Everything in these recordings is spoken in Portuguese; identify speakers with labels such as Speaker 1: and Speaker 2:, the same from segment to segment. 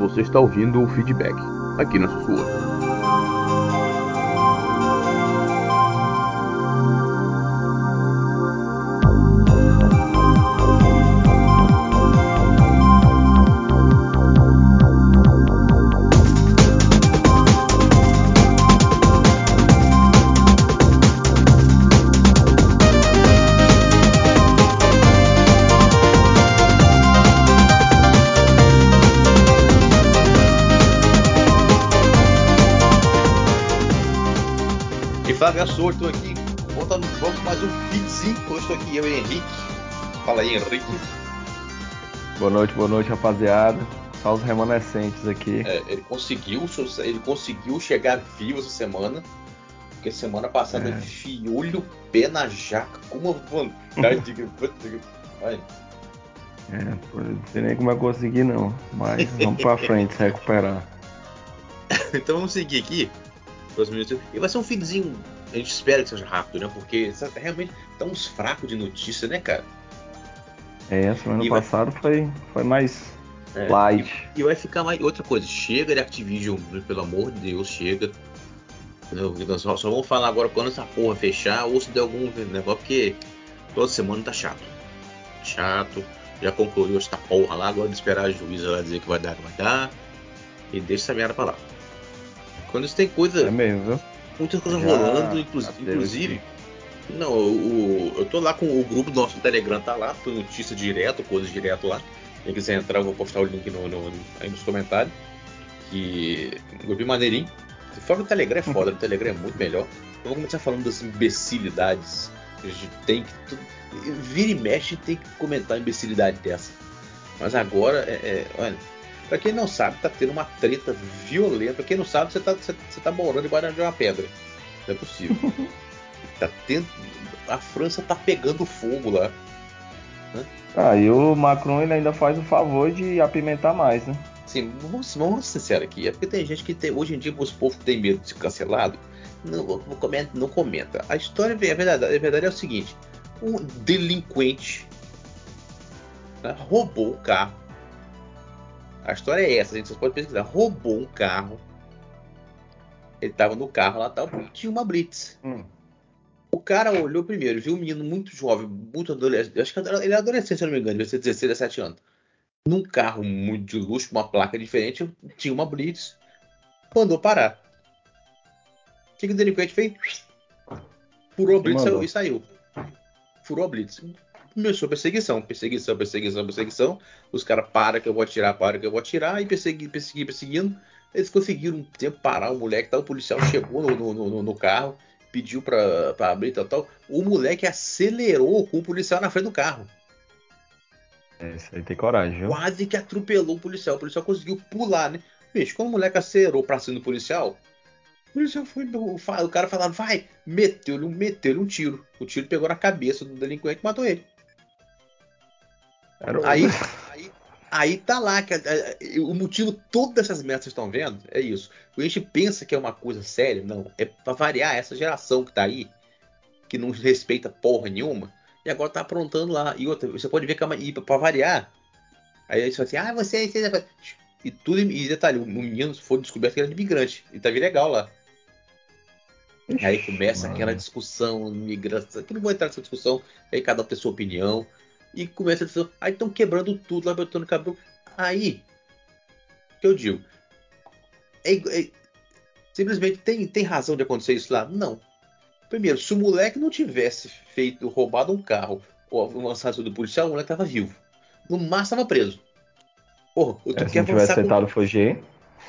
Speaker 1: Você está ouvindo o feedback aqui na Sussurra.
Speaker 2: Boa noite, boa noite, rapaziada. Só os remanescentes aqui.
Speaker 3: É, ele conseguiu, ele conseguiu chegar vivo essa semana. Porque semana passada é. enfiou-lhe o pé na jaca com uma vontade de. Vai.
Speaker 2: É, não sei nem como é eu consegui não. Mas vamos pra frente, se recuperar.
Speaker 3: então vamos seguir aqui. E vai ser um feedzinho a gente espera que seja rápido, né? Porque realmente tá uns fracos de notícia, né, cara?
Speaker 2: É, semana passada vai... foi, foi mais é, light.
Speaker 3: E, e, vai ficar mais. Outra coisa, chega de Activision, pelo amor de Deus, chega. Só, só vamos falar agora quando essa porra fechar ou se der algum negócio, porque toda semana tá chato. Chato. Já concluiu essa porra lá, agora de esperar a juíza lá dizer que vai dar, que vai dar. E deixa essa merda pra lá. Quando isso tem coisa.
Speaker 2: É mesmo, viu?
Speaker 3: muitas coisas rolando, inclusive. inclusive não, o, eu tô lá com o grupo do nosso Telegram, tá lá, tem notícia direto, coisas direto lá. Quem quiser entrar, eu vou postar o link no, no, aí nos comentários. Que. Vi maneirinho. Se for no Telegram é foda, no Telegram é muito melhor. Eu vou começar falando das imbecilidades. A gente tem que. Vira e mexe tem que comentar imbecilidade dessa. Mas agora é, é olha, Pra quem não sabe, tá tendo uma treta violenta. Pra quem não sabe, você tá, você, você tá morando debaixo de uma pedra. Não é possível. tá tendo. A França tá pegando fogo lá.
Speaker 2: Né? Ah, e o Macron ele ainda faz o favor de apimentar mais, né?
Speaker 3: Sim, vamos, vamos ser sinceros aqui. É porque tem gente que tem. Hoje em dia, os povos tem medo de ser cancelado, não, não, comenta, não comenta. A história, a verdade, a verdade é o seguinte: um delinquente né, roubou o carro a história é essa, a gente só pode pesquisar. Roubou um carro. Ele tava no carro lá tal, e tinha uma Blitz. Hum. O cara olhou primeiro, viu um menino muito jovem, muito adolescente. Acho que ele é adolescente, se eu não me engano, devia ser 16, 17 anos. Num carro muito de luxo, uma placa diferente, tinha uma Blitz. Mandou parar. O que, que o delinquente fez? Furou a Blitz e saiu. Furou a Blitz começou a perseguição, perseguição, perseguição, perseguição. Os caras param que eu vou atirar, para que eu vou atirar, e persegui, persegui, perseguindo. Eles conseguiram um tempo parar o moleque, tal, o policial chegou no, no, no, no carro, pediu pra, pra abrir tal, tal. O moleque acelerou com o policial na frente do carro.
Speaker 2: É, isso aí tem coragem, viu?
Speaker 3: Quase que atropelou o policial. O policial conseguiu pular, né? Bicho, quando o moleque acelerou pra cima do policial, o policial foi. O, o cara falava, vai, meteu-lhe meteu um tiro. O tiro pegou na cabeça do delinquente e matou ele. Aí, aí, aí tá lá, que, o motivo todo dessas merdas que estão vendo é isso. A gente pensa que é uma coisa séria, não. É pra variar essa geração que tá aí, que não respeita porra nenhuma, e agora tá aprontando lá. E outra, você pode ver que é e pra variar, aí eles falam assim, ah, você, você. E tudo, e detalhe, o menino foi descoberto que era de imigrante, e tava legal lá. Aí começa aquela discussão, imigração, que não vou entrar nessa discussão, aí cada um tem sua opinião e começa a dizer, aí estão quebrando tudo lá, botando cabelo. Aí, que eu digo, é, é, simplesmente tem, tem razão de acontecer isso lá? Não. Primeiro, se o moleque não tivesse feito, roubado um carro ou lançado do policial, o moleque tava vivo. No máximo tava preso.
Speaker 2: Porra, tu é, quer tentado com... fugir.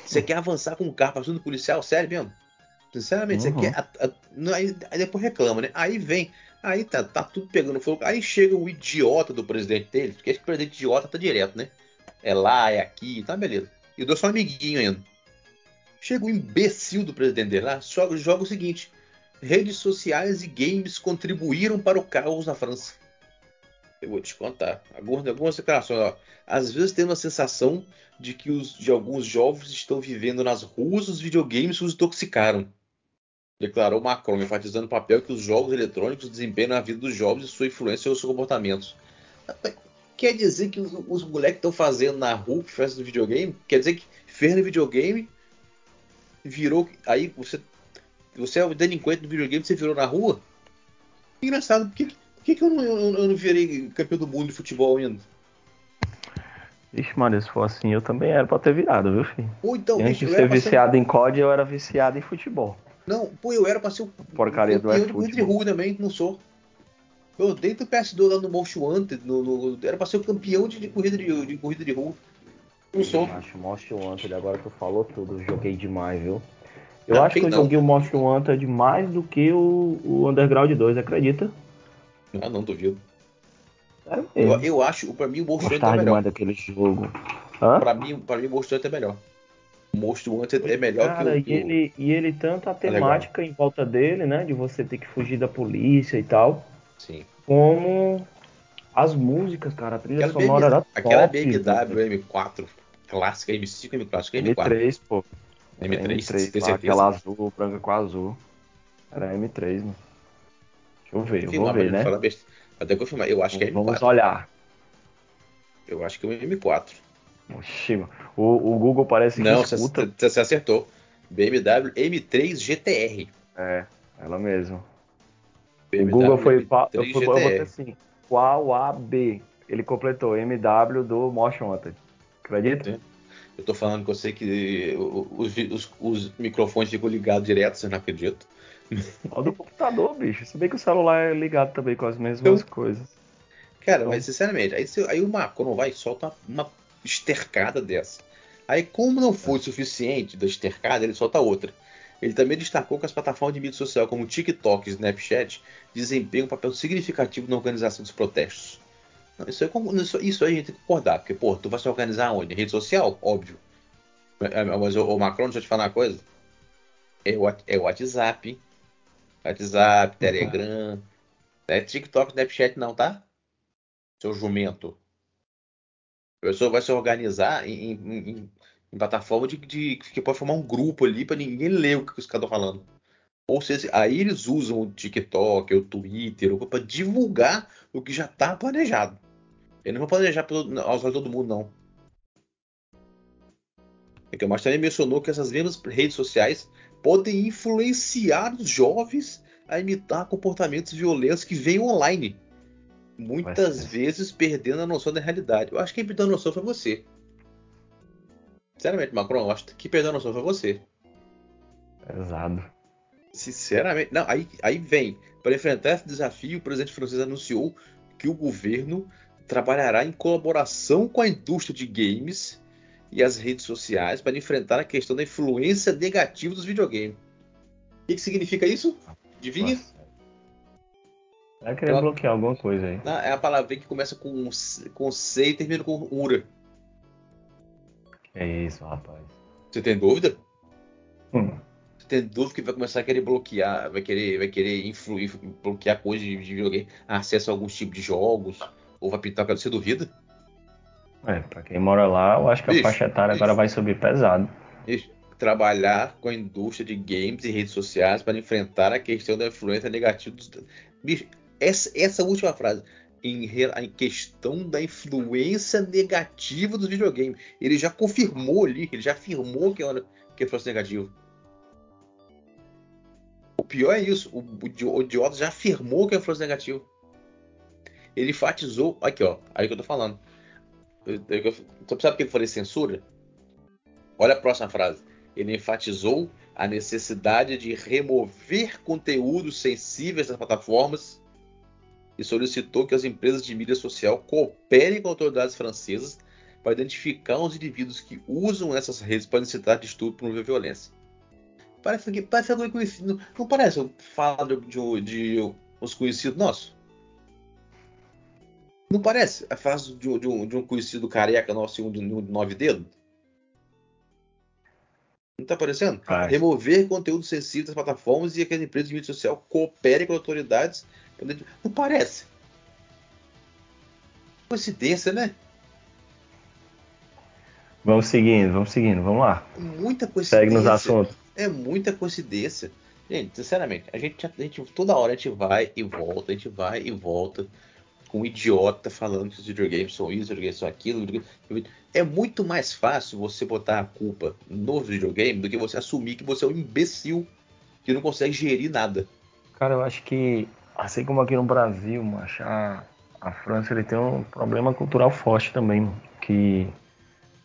Speaker 3: Você quer avançar com um carro cima do policial? Sério mesmo? Sinceramente, uhum. você quer. A, a, aí, aí, depois reclama, né? Aí vem. Aí tá, tá tudo pegando fogo. Aí chega o idiota do presidente dele, porque esse presidente idiota tá direto, né? É lá, é aqui, tá beleza. E dou só um amiguinho ainda. Chega o imbecil do presidente dele lá, só joga o seguinte: redes sociais e games contribuíram para o caos na França. Eu vou te contar. Algumas, algumas declarações, ó. Às vezes tem uma sensação de que os, de alguns jovens estão vivendo nas ruas os videogames os intoxicaram declarou Macron, enfatizando o papel que os jogos eletrônicos desempenham na vida dos jovens e sua influência sobre seus comportamentos. quer dizer que os, os moleques estão fazendo na rua festa do videogame? Quer dizer que fez no videogame, virou. Aí você. Você é o delinquente do videogame, você virou na rua? Engraçado, por que, por que, que eu, não, eu, eu não virei campeão do mundo de futebol ainda?
Speaker 2: Ixi, mano, se for assim, eu também era pra ter virado, viu, filho?
Speaker 3: Ou então,
Speaker 2: Antes
Speaker 3: bicho,
Speaker 2: de ser
Speaker 3: pra ser-
Speaker 2: viciado em COD, eu era viciado em futebol.
Speaker 3: Não, pô, eu era pra ser o
Speaker 2: Porcaria do
Speaker 3: campeão de
Speaker 2: iFootball.
Speaker 3: corrida de rua também, não sou. Eu dentro do PS2 lá no Most Wanted, no, no- era pra ser o campeão de, de corrida de, de corrida de rua. Não sou.
Speaker 2: Acho Most Wanted, agora tu falou tudo, eu joguei demais, viu? Eu acho que eu
Speaker 3: não?
Speaker 2: joguei o Most Wanted mais do que o, o Underground 2, acredita?
Speaker 3: Ah, não duvido.
Speaker 2: Sério
Speaker 3: Eu, eu acho, pra mim, o Most Wanted é melhor.
Speaker 2: demais daquele jogo. Hã?
Speaker 3: Pra mim, pra mim, o Most Wanted é melhor. O Most Wanted é melhor
Speaker 2: Cara,
Speaker 3: que o.
Speaker 2: e ele, e ele tanto a
Speaker 3: legal.
Speaker 2: temática em volta dele, né? De você ter que fugir da polícia e tal,
Speaker 3: Sim.
Speaker 2: como as músicas, cara. A trilha
Speaker 3: Aquela,
Speaker 2: sonora
Speaker 3: BMW,
Speaker 2: era
Speaker 3: aquela
Speaker 2: top.
Speaker 3: BMW M4 clássica, M5, M4, acho que é M4.
Speaker 2: M3, pô. Era
Speaker 3: M3,
Speaker 2: M3
Speaker 3: tem
Speaker 2: lá, aquela azul, branca com azul. Era M3, mano. Deixa eu ver, eu vou ver, né?
Speaker 3: Até confirmar, eu acho que é M4.
Speaker 2: Vamos olhar.
Speaker 3: Eu acho que é o M4.
Speaker 2: Oxi, o, o Google parece que
Speaker 3: Não, você,
Speaker 2: escuta.
Speaker 3: você- você acertou. BMW M3 GTR.
Speaker 2: É, ela mesmo. O
Speaker 3: BMW
Speaker 2: Google foi.
Speaker 3: M3
Speaker 2: qual- Eu, fui, eu botei assim: qual a B? Ele completou MW do Motion Wanted. Acredita?
Speaker 3: Eu tô falando com você que o- os, os- os microfones ficam ligados direto, você não acredita.
Speaker 2: Ó do computador, bicho. Se bem que o celular é ligado também com as mesmas coisas.
Speaker 3: Cara,
Speaker 2: Então-
Speaker 3: mas sinceramente, aí, se- aí o Macron vai e solta uma, uma estercada dessa. Aí, como não foi suficiente da estercada, ele solta outra. Ele também destacou que as plataformas de mídia social como TikTok e Snapchat desempenham um papel significativo na organização dos protestos. Não, Isso, aí, como- isso, aí a gente tem que concordar, porque, pô, tu vai se organizar onde? Rede social? Óbvio. É, Mas o, o Macron, deixa eu te falar uma coisa. É o, é o WhatsApp. WhatsApp, Telegram. Não é TikTok, Snapchat não, tá? Seu jumento. A pessoa vai se organizar em, em- em- plataforma de, de- que pode formar um grupo ali para ninguém ler o que os caras estão falando. Ou seja, aí eles usam o TikTok, o Twitter, para divulgar o que já está planejado. Eles não vão planejar aos olhos de todo mundo, não. É que o também mencionou que essas mesmas redes sociais podem influenciar os jovens a imitar comportamentos violentos que vêm online. Muitas vezes perdendo a noção da realidade. Eu acho que quem perdeu a noção foi você. Sinceramente, Macron, eu acho que quem perdeu a noção foi você.
Speaker 2: Pesado.
Speaker 3: Sinceramente. Não, aí, aí vem. Para enfrentar esse desafio, o presidente francês anunciou que o governo trabalhará em colaboração com a indústria de games e as redes sociais para enfrentar a questão da influência negativa dos videogames. O que, que significa isso? Adivinha?
Speaker 2: Vai querer
Speaker 3: Ela-
Speaker 2: bloquear alguma coisa aí.
Speaker 3: Não, é a palavra que começa com, C- com C e termina com URA.
Speaker 2: É isso, rapaz.
Speaker 3: Você tem dúvida?
Speaker 2: Hum.
Speaker 3: Você tem dúvida que vai começar a querer bloquear, vai querer, vai querer influir, bloquear coisas de, de videogame, acesso a alguns tipos de jogos, ou vai pintar para você duvida?
Speaker 2: É, pra quem mora lá, eu acho que a
Speaker 3: Bicho,
Speaker 2: faixa etária
Speaker 3: bicho.
Speaker 2: agora vai subir pesado.
Speaker 3: Isso. Trabalhar com a indústria de games e redes sociais para enfrentar a questão da influência negativa dos. Bicho, essa, essa última frase. Em, em questão da influência negativa dos videogames. Ele já confirmou ali, ele já afirmou que era que é negativa. O pior é isso. O, o, o idiota já afirmou que é influência negativa. Ele enfatizou. Aqui, ó. Aí que eu tô falando. Eu- eu- Você sabe por que eu falei censura? Olha a próxima frase. Ele enfatizou a necessidade de remover conteúdos sensíveis das plataformas e solicitou que as empresas de mídia social cooperem com autoridades francesas para identificar os indivíduos que usam essas redes para incitar distúrbio e promover violência. Parece que parece alguém conhecido. Não parece eu falar de, de, de uns conhecidos nossos? Não parece a frase de, um- de um, de um conhecido careca nosso e um de, um de nove dedos? Não tá aparecendo?
Speaker 2: Parece.
Speaker 3: Remover conteúdo sensível das plataformas e que as empresas de mídia social cooperem com autoridades. Não parece? Coincidência, né?
Speaker 2: Vamos seguindo, vamos seguindo, vamos lá.
Speaker 3: Muita coincidência.
Speaker 2: Segue nos assuntos.
Speaker 3: É muita coincidência. Gente, sinceramente, a gente, a gente toda hora a gente vai e volta, a gente vai e volta com um idiota falando que os videogames são isso, os videogames são aquilo. É muito mais fácil você botar a culpa no videogame do que você assumir que você é um imbecil que não consegue gerir nada.
Speaker 2: Cara, eu acho que, assim como aqui no Brasil, macho, a, a França ele tem um problema cultural forte também, que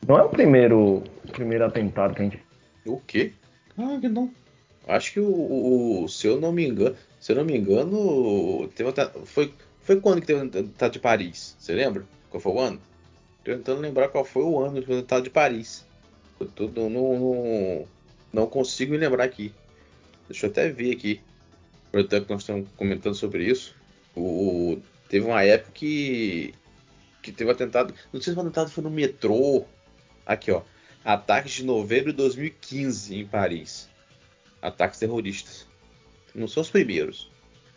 Speaker 2: não é o primeiro, o primeiro atentado que a gente.
Speaker 3: O quê? Ah, que não. Acho que o, o, se eu não me engano, se eu não me engano, teve, foi, foi quando que teve o atentado de Paris? Você lembra? Qual foi o ano? Tô tentando lembrar qual foi o ano do atentado de Paris. Eu tô, não, não, não consigo me lembrar aqui. Deixa eu até ver aqui. Aproveitando que nós estamos comentando sobre isso. O, teve uma época que, que teve um atentado. Não sei se o atentado foi no metrô. Aqui, ó. Ataques de novembro de 2015 em Paris. Ataques terroristas. Não são os primeiros.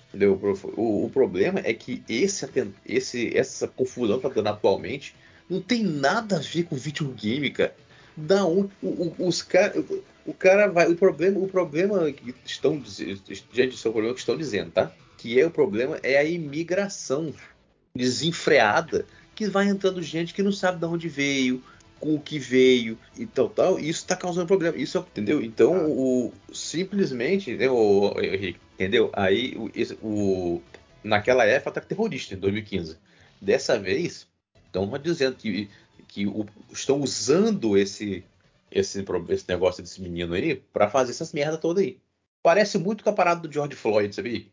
Speaker 3: Entendeu? O, o problema é que esse, esse, essa confusão que tá dando atualmente não tem nada a ver com videogame, cara. Da onde, o, os caras o cara vai. O problema, o problema que estão dizendo. Gente, isso é o problema que estão dizendo, tá? Que é o problema é a imigração desenfreada que vai entrando gente que não sabe de onde veio, com o que veio e tal, tal. E isso está causando problema. Isso, entendeu? Então, ah. o, simplesmente, né, o, Henrique, entendeu? Aí, o, o, naquela época, ataque terrorista, em 2015. Dessa vez, estão dizendo que, que o, estão usando esse esse, esse negócio desse menino aí para fazer essas merda toda aí. Parece muito com a parada do George Floyd, sabia?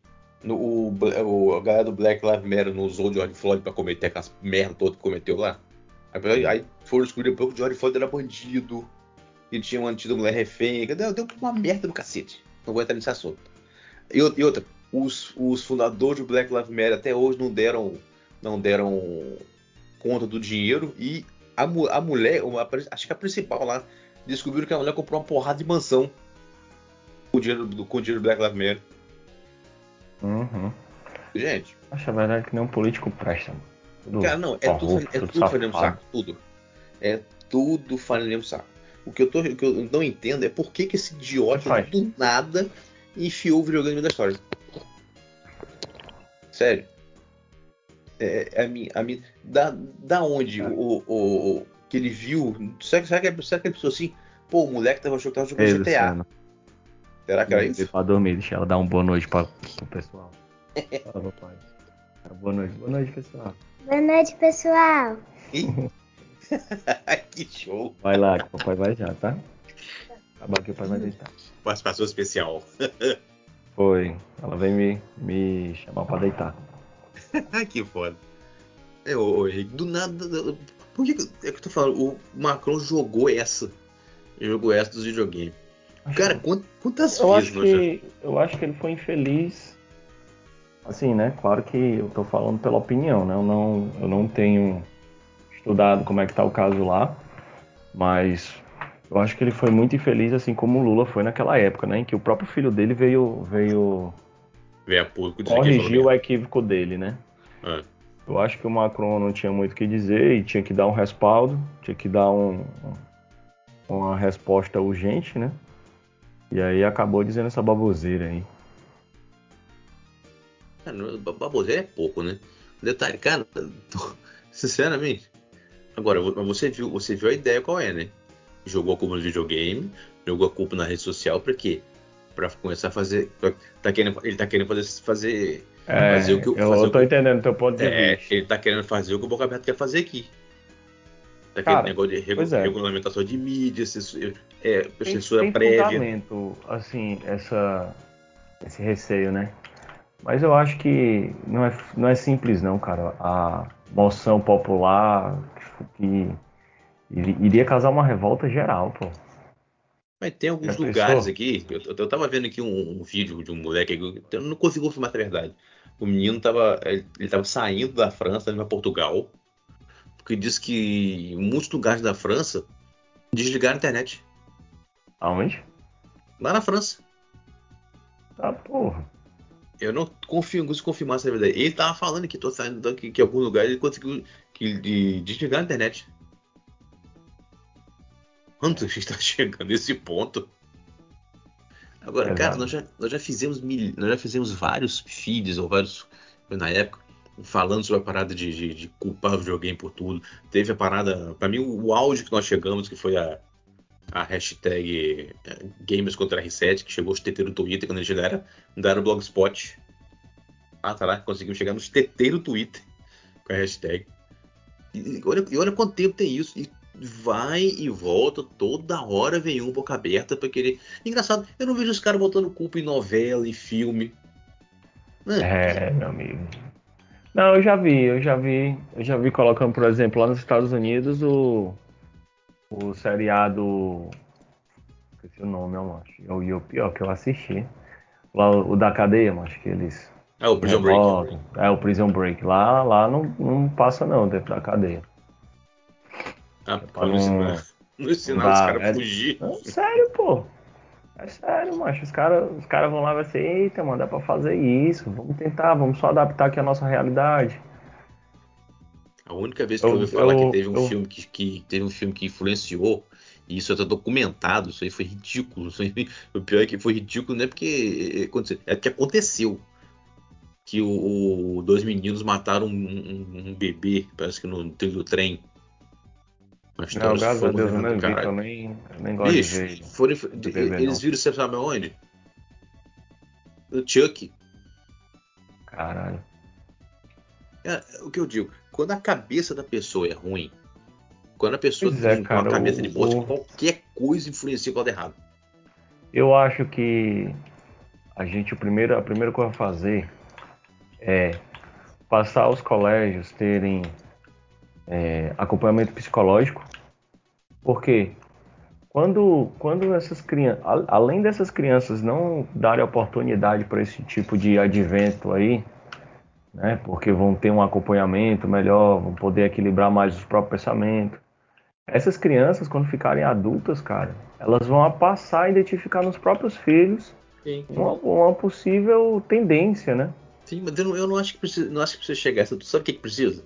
Speaker 3: No, o, o, a galera do Black Lives Matter não usou o George Floyd pra cometer aquelas merda toda que cometeu lá. Aí, aí foram descobrir depois que o George Floyd era bandido, e tinha mantido a mulher refém. Deu, deu uma merda do cacete. Não vou entrar nesse assunto. E, e outra, os, os, fundadores do Black Lives Matter até hoje não deram, não deram conta do dinheiro e a, a mulher, uma, acho que a principal lá, descobriram que a mulher comprou uma porrada de mansão com o dinheiro, com o dinheiro do Black Lives Matter.
Speaker 2: Uhum.
Speaker 3: Gente.
Speaker 2: Acho a verdade que nenhum político presta.
Speaker 3: Tudo cara, não, é tudo, é tudo, tudo farinha saco. Tudo. É tudo farinha no saco. O que, eu tô, o que eu não entendo é por que, que esse idiota do nada enfiou o videogame da história. Sério. É, é, a minha, a minha, da, da onde o, o, que ele viu. Será, será, que, será que ele pensou assim? Pô, o moleque tava achando que tava jogando GTA. Será que era isso?
Speaker 2: Pra dormir, deixa ela dar uma boa noite pra, pro pessoal. Fala, papai. Boa noite, boa noite, pessoal.
Speaker 4: Boa noite, pessoal.
Speaker 3: que show.
Speaker 2: Vai lá, que o papai vai já, tá? Acabar que o pai vai deitar.
Speaker 3: Participação especial.
Speaker 2: Foi. Ela veio me, me chamar pra deitar.
Speaker 3: que foda. É, ô, Henrique, do nada, por que, é que eu tô falando? O Macron jogou essa. Jogou essa dos videogames. Cara, quantas
Speaker 2: eu
Speaker 3: vezes
Speaker 2: acho que, Eu acho que ele foi infeliz. Assim, né? Claro que eu tô falando pela opinião, né? Eu não, eu não tenho estudado como é que tá o caso lá. Mas eu acho que ele foi muito infeliz, assim como o Lula foi naquela época, né? Em que o próprio filho dele veio. veio
Speaker 3: veio a público
Speaker 2: corrigir o equívoco dele, né? É. Eu acho que o Macron não tinha muito o que dizer e tinha que dar um respaldo, tinha que dar um, uma resposta urgente, né? E aí acabou dizendo essa baboseira aí.
Speaker 3: Cara, baboseira é pouco, né? Detalhe, cara, sinceramente. Agora, você viu, você viu a ideia qual é, né? Jogou a culpa no videogame, jogou a culpa na rede social, pra quê? Pra começar a fazer. Tá querendo, ele tá querendo fazer, fazer
Speaker 2: é, fazer o que, eu, eu tô entendendo o teu ponto de
Speaker 3: é,
Speaker 2: vista.
Speaker 3: Ele tá querendo fazer o que o Boca Aberta quer fazer aqui. Daquele Cara, negócio de regu é. regulamentação de mídia, censura, é, tem, censura
Speaker 2: tem
Speaker 3: prévia.
Speaker 2: Fundamento, assim, essa, esse receio, né? Mas eu acho que não é, não é simples não, cara. A moção popular que iria causar uma revolta geral, pô.
Speaker 3: Mas tem alguns lugares aqui. Eu, eu tava vendo aqui um, um, vídeo de um moleque. Eu não consigo confirmar é verdade. O menino tava. Ele tava saindo da França, pra Portugal. Porque diz que em muitos lugares da França desligaram a internet.
Speaker 2: Aonde?
Speaker 3: Lá na França.
Speaker 2: Ah, porra.
Speaker 3: Eu não confio, consigo confirmar é verdade. Ele tava falando que tô saindo daqui, que em algum lugar ele conseguiu que, de, desligar a internet. Quando a gente está chegando nesse ponto? Agora, Exato. cara, nós já, nós já fizemos mil, nós já fizemos vários feeds ou vários na época falando sobre a parada de, de, de culpar o videogame por tudo. Teve a parada, para mim, o, o auge que nós chegamos, que foi a, a hashtag é, Gamers contra R7, que chegou os TT no Twitter, quando a gente ainda era, ainda era Blogspot. Ah, tá lá, conseguimos chegar nos TT no Twitter com a hashtag. E olha, e olha quanto tempo tem isso. E vai e volta, toda hora vem um boca aberta para querer. Engraçado, eu não vejo os caras botando culpa em novela, em filme.
Speaker 2: É, meu amigo. Não, eu já vi, eu já vi, eu já vi colocando, por exemplo, lá nos Estados Unidos o o seriado esqueci o nome, ó, macho. E o pior que eu assisti. Lá o, o da cadeia, macho, que eles
Speaker 3: é o Prison Break.
Speaker 2: É o Prison Break. Lá, lá não, não passa não dentro da cadeia.
Speaker 3: Ah, é pra não, ensinar, não ensinar os caras a é, fugir.
Speaker 2: Não, sério, pô. É sério, macho. Os caras os cara vão lá e vai ser, eita, mano, dá pra fazer isso. Vamos tentar, vamos só adaptar aqui a nossa realidade.
Speaker 3: A única vez que eu, eu ouvi falar eu, que teve um eu... filme que, que, teve um filme que influenciou, e isso está documentado, isso aí foi ridículo. Aí, o pior é que foi ridículo, não é porque é, é que aconteceu. Que o, o dois meninos mataram um, um, um, bebê, parece que no trilho do trem.
Speaker 2: Não, graças a Deus eu não vi, eu nem, eu nem gosto Bicho, de ver.
Speaker 3: Foram, eles viram, você sabe aonde? O Chuck.
Speaker 2: Caralho.
Speaker 3: É, o que eu digo, quando a cabeça da pessoa é ruim, quando a pessoa pois tem é, cara, uma cabeça o, de bosta, o... qualquer coisa influencia o lado errado.
Speaker 2: Eu acho que a gente, o primeiro, a primeira coisa a fazer é passar os colégios terem é, acompanhamento psicológico, porque quando, quando essas crianças, além dessas crianças não darem oportunidade para esse tipo de advento aí, né? Porque vão ter um acompanhamento melhor, vão poder equilibrar mais os próprios pensamentos. Essas crianças, quando ficarem adultas, cara, elas vão passar a identificar nos próprios filhos uma, uma, possível tendência, né?
Speaker 3: Sim, mas eu não, eu não acho que precisa, não acho que precisa chegar. Tu sabe o que, que precisa?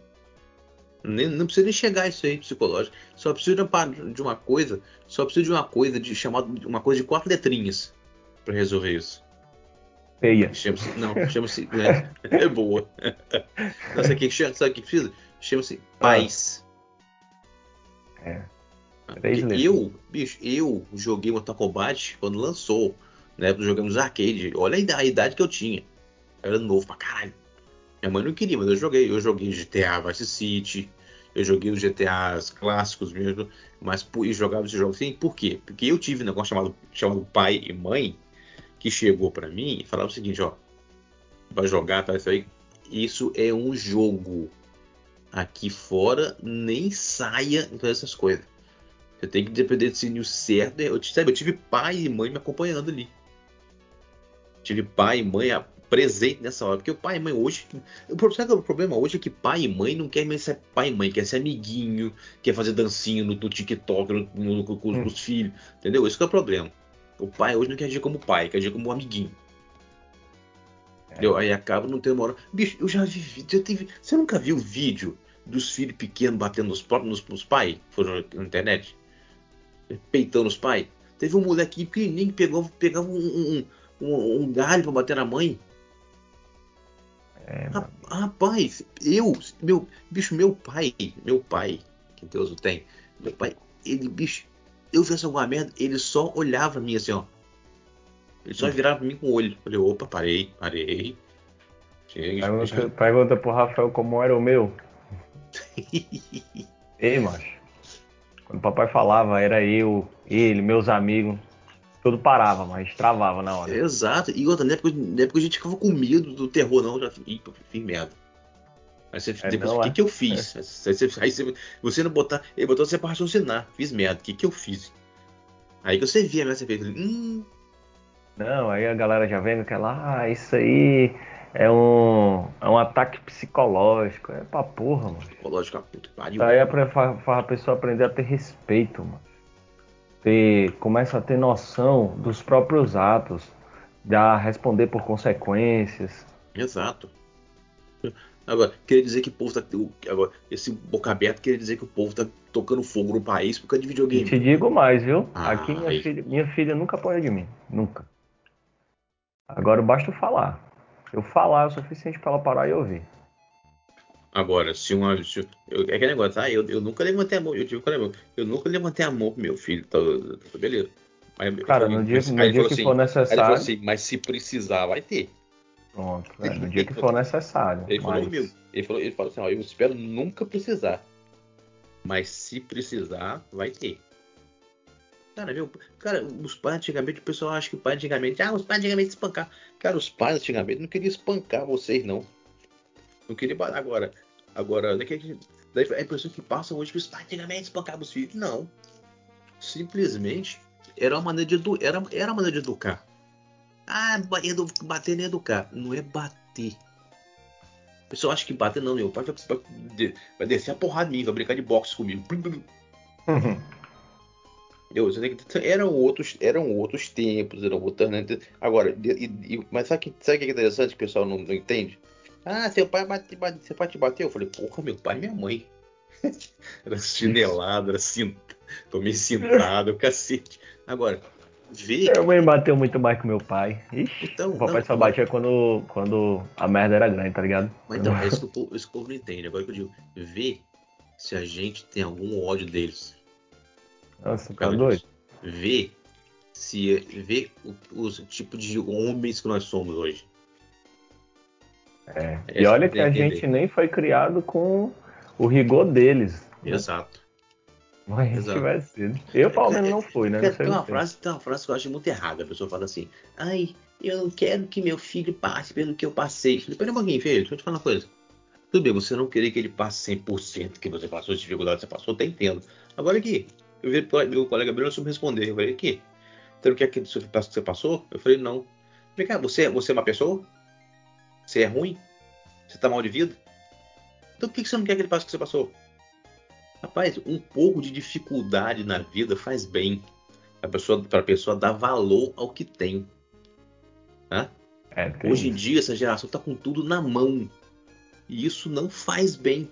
Speaker 3: Nem, não precisa nem chegar isso aí psicológico. Só precisa de uma coisa, só precisa de uma coisa de chamado uma coisa de quatro letrinhas para resolver isso.
Speaker 2: Feia.
Speaker 3: Chama-se. Não, chama-se. É, é boa. O que, sabe o que precisa? Chama-se paz.
Speaker 2: É.
Speaker 3: Três eu, bicho, eu joguei Mortal Kombat quando lançou. Né, jogamos arcade. Olha a idade que eu tinha. Eu era novo pra caralho. Minha mãe não queria, mas eu joguei. Eu joguei GTA Vice City. Eu joguei os GTAs clássicos mesmo. Mas e jogava esses jogos assim. Por quê? Porque eu tive um negócio chamado, chamado pai e mãe que chegou para mim e falava o seguinte, ó, vai jogar, tá isso aí. Isso é um jogo. Aqui fora nem saia em todas essas coisas. Você tem que depender do sininho certo. Eu, sabe, eu tive pai e mãe me acompanhando ali. Tive pai e mãe presente nessa hora. Porque o pai e mãe hoje. Sabe o problema hoje é que pai e mãe não querem mais ser pai e mãe, quer ser amiguinho, quer fazer dancinho no, no TikTok no, no, com, com hum. os filhos. Entendeu? Esse é o problema. O pai hoje não quer agir como pai, quer agir como amiguinho. É. Aí acaba não tendo uma hora. Bicho, eu já vi vídeo. Já teve... Você nunca viu vídeo dos filhos pequenos batendo nos próprios nos, pais? Foram na internet? Peitando os pais? Teve um moleque pequenininho que pegou, pegava um, um, um, um galho pra bater na mãe.
Speaker 2: É,
Speaker 3: Rapaz, eu, meu, bicho, meu pai, meu pai, que Deus o tem, meu pai, ele, bicho, eu fizesse alguma merda, ele só olhava pra mim assim, ó. Ele só virava pra mim com o olho. Falei, opa, parei, parei.
Speaker 2: Chega, pergunta, pergunta pro Rafael como era o meu. Ei, macho. Quando o papai falava, era eu, ele, meus amigos. Tudo parava, mas travava na hora.
Speaker 3: Exato. E outra, na época, na época a gente ficava com medo do terror, não. Já fiz merda. Aí você, é, depois, o que, é? que eu fiz? É. Aí, você, aí você, você, não botar. Ele botou você pra raciocinar. Fiz merda. O que, que eu fiz? Aí que você via, né? Você fez. Hum.
Speaker 2: Não, aí a galera já vendo que ela, ah, isso aí é um, é um ataque psicológico. É pra porra, mano.
Speaker 3: Psicológico, a puta
Speaker 2: pariu. Aí é pra, pra a pessoa aprender a ter respeito, mano. Ter, começa a ter noção dos próprios atos, a responder por consequências.
Speaker 3: Exato. Agora, queria dizer que o povo tá. Agora, esse boca aberta queria dizer que o povo tá tocando fogo no país por causa de videogame.
Speaker 2: te digo mais, viu? Ah, Aqui minha filha, minha filha nunca apoia de mim. Nunca. Agora basta eu falar. Eu falar é o suficiente para ela parar e ouvir.
Speaker 3: Agora, se uma. Se, eu, é aquele negócio, ah, eu, eu nunca levantei a mão, eu tive eu, eu nunca levantei a mão pro meu filho, tá, tá beleza.
Speaker 2: Mas, Cara, no dia, no dia que assim, for necessário. Assim,
Speaker 3: mas se precisar, vai ter.
Speaker 2: Pronto, é, no dia que for necessário.
Speaker 3: Ele mas... falou ele falou, ele falou assim, ó, eu espero nunca precisar. Mas se precisar, vai ter. Cara, viu? Cara, os pais antigamente, o pessoal acha que o pai antigamente, ah, os pais antigamente espancar. Cara, os pais antigamente não queriam espancar vocês, não. Não queria agora. Agora, daí a impressão que passa hoje que os pais antigamente espancavam os filhos. Não. Simplesmente era uma maneira de, edu... era, era uma maneira de educar. Ah, bater nem educar. Não é bater. O pessoal acha que bater não, meu pai vai, vai descer a porrada em mim, vai brincar de boxe comigo. Uhum. Eu, eram outros, eram outros tempos, eram outras. Né? Agora, e, e, mas sabe, que, sabe o que é interessante que o pessoal não, não entende? Ah, seu pai, bate, bate, seu pai te bateu? Eu falei, porra, meu pai e minha mãe. era chinelado, era cint... tomei cintado, cacete. Agora, vê.
Speaker 2: Minha mãe bateu muito mais que meu pai. Ixi, então, o papai não, só batia quando, quando a merda era grande, tá ligado?
Speaker 3: Mas então, é isso que, o, isso que o povo não entende. Agora que eu digo, vê se a gente tem algum ódio deles.
Speaker 2: Nossa, tá doido?
Speaker 3: Vê se vê o, o, tipo de homens que nós somos hoje.
Speaker 2: É. E olha que a gente nem foi criado com o rigor deles.
Speaker 3: Né? Exato.
Speaker 2: Mas Exato. vai ser. Eu, pelo menos, não fui, né? Não
Speaker 3: tem, uma frase, tem uma frase que eu acho muito errada. A pessoa fala assim: Ai, eu não quero que meu filho passe pelo que eu passei. Espera um pouquinho, filho, deixa eu te falar uma coisa. Tudo bem, você não querer que ele passe 100% que você passou, as dificuldades que você passou, até entendo. Agora aqui, eu vi meu colega Bruno me responder. Eu falei: Aqui, você não quer que você passou? Eu falei: Não. Vem cá, você, você é uma pessoa? Você é ruim? Você tá mal de vida? Então por que você não quer que ele passe o que você passou? Rapaz, um pouco de dificuldade na vida faz bem. Para pessoa, a pessoa dar valor ao que tem. Tá? É, Hoje em dia, essa geração tá com tudo na mão. E isso não faz bem.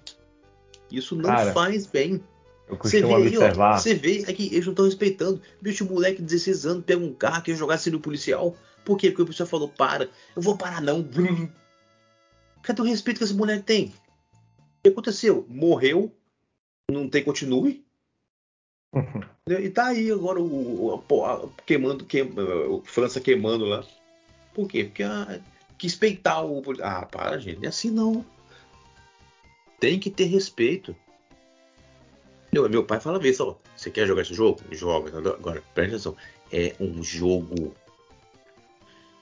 Speaker 3: Isso não Cara, faz bem.
Speaker 2: Você vê, aí, ó,
Speaker 3: você vê aqui, eles não estão respeitando. Bicho, o moleque de 16 anos pega um carro que jogar no policial. Por quê? Porque o pessoal falou, para. Eu vou parar não. Cadê o respeito que esse moleque tem? O que aconteceu? Morreu, não tem continue. Uhum. E tá aí agora o, o a, queimando, queima, França queimando lá. Por quê? Porque a, quis peitar o. Ah, para, gente, é assim não. Tem que ter respeito. Meu, meu pai fala vez, ó, você quer jogar esse jogo? Joga. Agora, presta atenção. É um jogo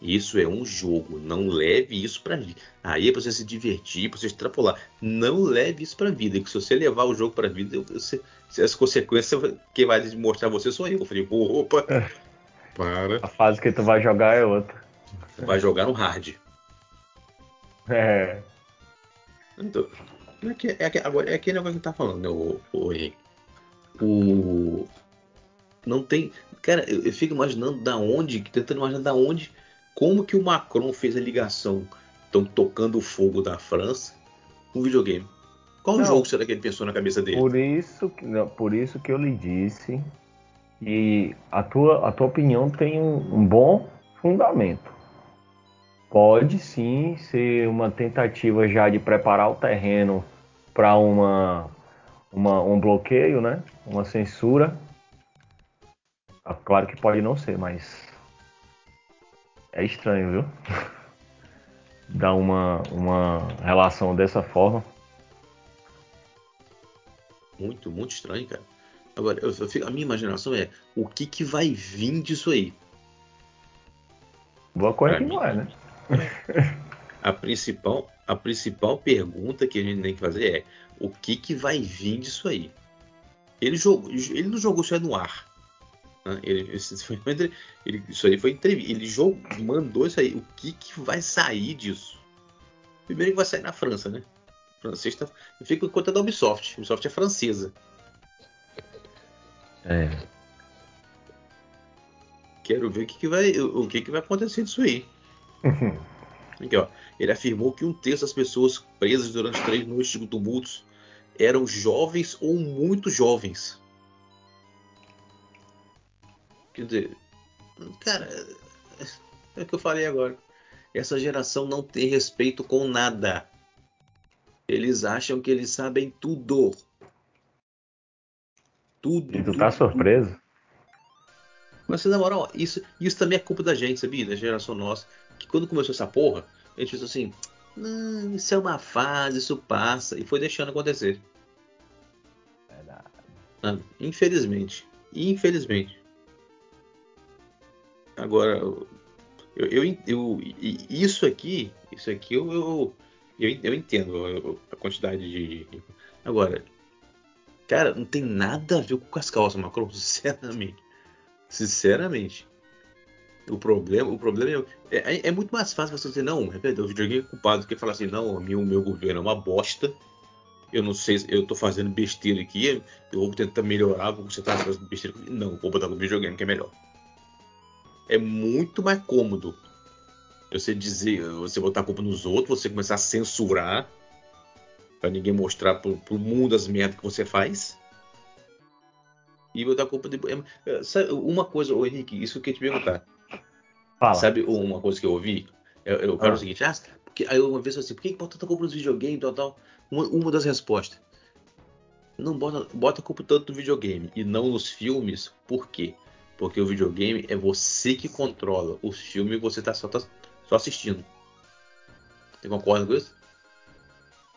Speaker 3: isso é um jogo. Não leve isso para vida. Aí é pra você se divertir, pra você extrapolar. Não leve isso pra vida. Que se você levar o jogo pra vida, você, as consequências, quem vai mostrar você sou eu. Eu falei, opa, é. para.
Speaker 2: A fase que tu vai jogar é outra.
Speaker 3: Vai jogar no hard.
Speaker 2: É.
Speaker 3: Então, é que, é que, agora é aquele negócio que tá falando, né, o, o, o não tem. Cara, eu, eu, fico imaginando da onde, tentando imaginar da onde como que o Macron fez a ligação? Estão tocando o fogo da França com videogame. Qual não, jogo será que ele pensou na cabeça dele?
Speaker 2: Por isso, não, por isso que eu lhe disse e a tua, a tua opinião tem um, um bom fundamento. Pode sim ser uma tentativa já de preparar o terreno para uma, uma, um bloqueio, né? Uma censura. Claro que pode não ser, mas é estranho, viu? Dar uma, uma relação dessa forma.
Speaker 3: Muito, muito estranho, cara. Agora, eu, eu, a minha imaginação é o que, que vai vir disso aí?
Speaker 2: Boa coisa que não é, né?
Speaker 3: a principal, a principal pergunta que a gente tem que fazer é o que, que vai vir disso aí? Ele, jogou, ele não jogou isso aí no ar. Né? Ele, isso, foi, ele, isso aí foi entrevista. Ele jogou, mandou isso aí. O que, que vai sair disso? Primeiro que vai sair na França, né? O francês tá, fica em conta da Ubisoft. A Ubisoft é francesa.
Speaker 2: É.
Speaker 3: Quero ver o que, que vai, o que, que vai acontecer disso aí. Aqui, ó. Ele afirmou que um terço das pessoas presas durante três noites de tumultos eram jovens ou muito jovens. Quer dizer, cara, é o que eu falei agora. Essa geração não tem respeito com nada. Eles acham que eles sabem tudo. Tudo.
Speaker 2: E tu
Speaker 3: tudo,
Speaker 2: tá
Speaker 3: tudo.
Speaker 2: surpreso?
Speaker 3: Mas na moral, isso, isso também é culpa da gente, sabia? Da geração nossa. Que quando começou essa porra, a gente pensou assim: "Não, isso é uma fase, isso passa. E foi deixando acontecer.
Speaker 2: Verdade.
Speaker 3: Ah, Infelizmente. Infelizmente. Agora, eu, eu, eu- isso aqui, isso aqui eu, eu, eu, eu entendo a quantidade de, Agora, cara, não tem nada a ver com as calças, Macron, sinceramente. Sinceramente. O problema, o problema é, é, é muito mais fácil você dizer, não, é o videogame é culpado do que falar assim, não, o meu, meu governo é uma bosta. Eu não sei, se- eu tô fazendo besteira aqui, eu vou tentar melhorar, vou consertar essas besteiras. Não, vou botar com o videogame que é melhor. É muito mais cômodo você dizer, você botar a culpa nos outros, você começar a censurar pra ninguém mostrar pro, pro mundo as merdas que você faz. E botar a culpa de. é, sabe, uma coisa, ô Henrique, isso que eu ia te perguntar.
Speaker 2: Fala.
Speaker 3: Sabe uma coisa que eu ouvi? Eu, eu quero
Speaker 2: Ah.
Speaker 3: o seguinte, ah, porque, aí uma vez eu assim, por que, que bota tanta culpa nos videogames e tal, tal? Uma, uma das respostas. Não bota, bota a culpa tanto no videogame e não nos filmes, por quê? Porque o videogame é você que controla. Os filmes você tá só, tá só assistindo. Você concorda com isso?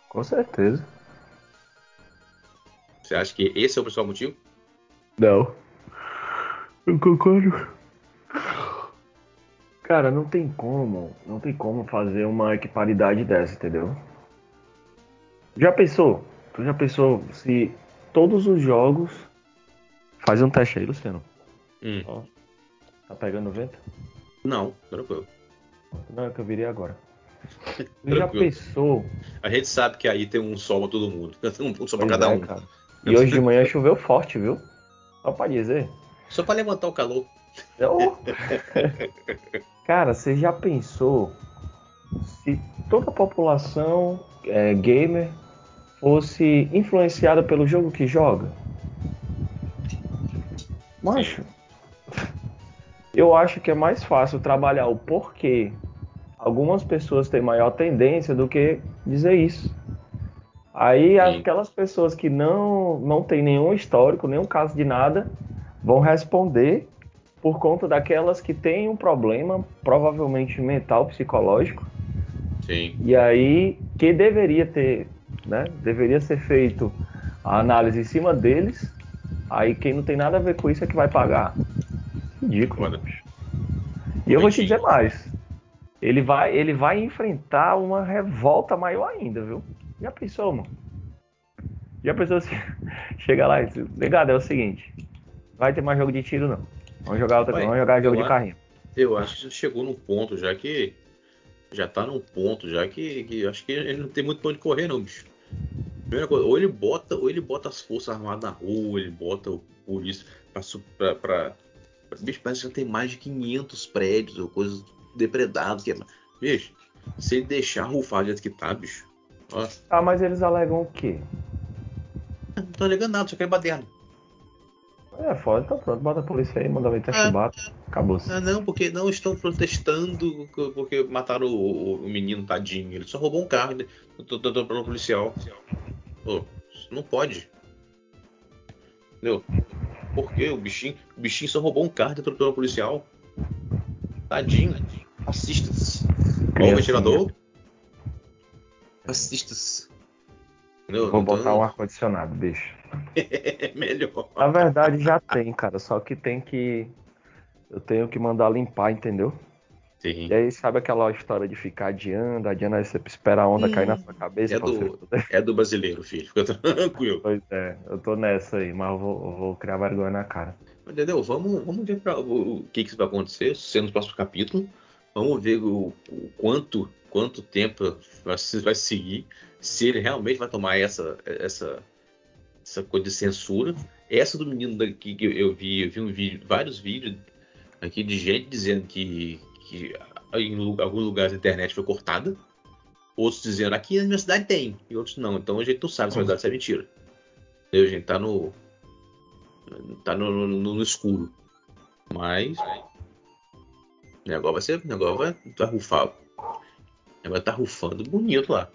Speaker 2: Com certeza.
Speaker 3: Você acha que esse é o principal motivo?
Speaker 2: Não. Eu concordo. Cara, não tem como, não tem como fazer uma equiparidade dessa, entendeu? Já pensou? Tu já pensou se todos os jogos. Faz um teste aí, Luciano.
Speaker 3: Hum,
Speaker 2: Ó, tá pegando vento?
Speaker 3: não, tranquilo.
Speaker 2: Não, é que eu virei agora. Já pensou?
Speaker 3: A gente sabe que aí tem um sol pra todo mundo. Um sol pra
Speaker 2: Pois
Speaker 3: cada
Speaker 2: é,
Speaker 3: um.
Speaker 2: cara. E hoje de manhã choveu forte, viu? Só pra dizer.
Speaker 3: Só pra levantar o calor.
Speaker 2: Oh. Cara, você já pensou se toda a população é, gamer fosse influenciada pelo jogo que joga? Macho, eu acho que é mais fácil trabalhar o porquê algumas pessoas têm maior tendência do que dizer isso. Aí
Speaker 3: Sim.
Speaker 2: aquelas pessoas que não, não têm nenhum histórico, nenhum caso de nada, vão responder por conta daquelas que têm um problema, provavelmente mental, psicológico,
Speaker 3: Sim.
Speaker 2: e aí que deveria ter, né? Deveria ser feito a análise em cima deles. Aí quem não tem nada a ver com isso é que vai pagar. Ridículo. Bicho. E eu vou te dizer mais. Ele vai, ele vai enfrentar uma revolta maior ainda, viu? Já pensou, mano? Já pensou assim? Chega lá e diz, ligado, é o seguinte. Vai ter mais jogo de tiro, não. Vamos jogar outra
Speaker 3: Vai,
Speaker 2: coisa. Vamos jogar jogo de carrinho.
Speaker 3: Eu acho que já chegou num ponto já que. Já tá num ponto já que, que acho que ele não tem muito pra onde correr, não, bicho. Primeira coisa, ou ele bota, ou ele bota as forças armadas na rua, ou ele bota o polícia pra, pra, pra- Bicho, parece que já tem mais de 500 prédios ou coisas depredadas. Que... é- Bicho, se ele deixar rufar do jeito que tá, bicho. Ó,
Speaker 2: Ah, mas eles alegam o quê?
Speaker 3: não tô ligando nada, só quero baderna.
Speaker 2: É foda, então pronto, bota a polícia aí, manda ver até
Speaker 3: Ah.
Speaker 2: chibata. Acabou-se.
Speaker 3: Ah, não, porque não estão protestando porque mataram o, o menino tadinho. Ele só roubou um carro né? do, do policial. Pô, não pode. Entendeu? Porque o bichinho, o bichinho só roubou um carro do do policial. Tadinho. Fascistas. Ó o ventilador. Entendeu?
Speaker 2: Vou
Speaker 3: Então,
Speaker 2: botar um ar-condicionado, bicho.
Speaker 3: É melhor.
Speaker 2: Na verdade já tem, cara, só que tem que. Eu tenho que mandar limpar, entendeu?
Speaker 3: Sim.
Speaker 2: E aí, sabe aquela história de ficar adiando, adiando, aí você espera a onda
Speaker 3: Hum,
Speaker 2: cair na sua cabeça
Speaker 3: é
Speaker 2: você
Speaker 3: do-
Speaker 2: poder.
Speaker 3: É do brasileiro, filho. Fica tranquilo.
Speaker 2: Pois é, eu tô nessa aí, mas eu vou, eu vou criar vergonha na cara.
Speaker 3: Entendeu? Vamos, vamos ver pra- o, o que, que vai acontecer sendo no próximo capítulo. Vamos ver o, o quanto, quanto tempo vai, vai seguir. Se ele realmente vai tomar essa, essa, essa coisa de censura. Essa do menino daqui que eu, eu vi, eu vi um vídeo, vários vídeos aqui de gente dizendo que, que em alguns lugares a internet foi cortada. Outros dizendo aqui na minha cidade tem, e outros não. Então a gente não sabe se é verdade se é mentira. Entendeu? A gente tá no. Tá no, no- no escuro. Mas. O negócio vai ser. O negócio vai, vai rufar. O negócio tá rufando bonito lá.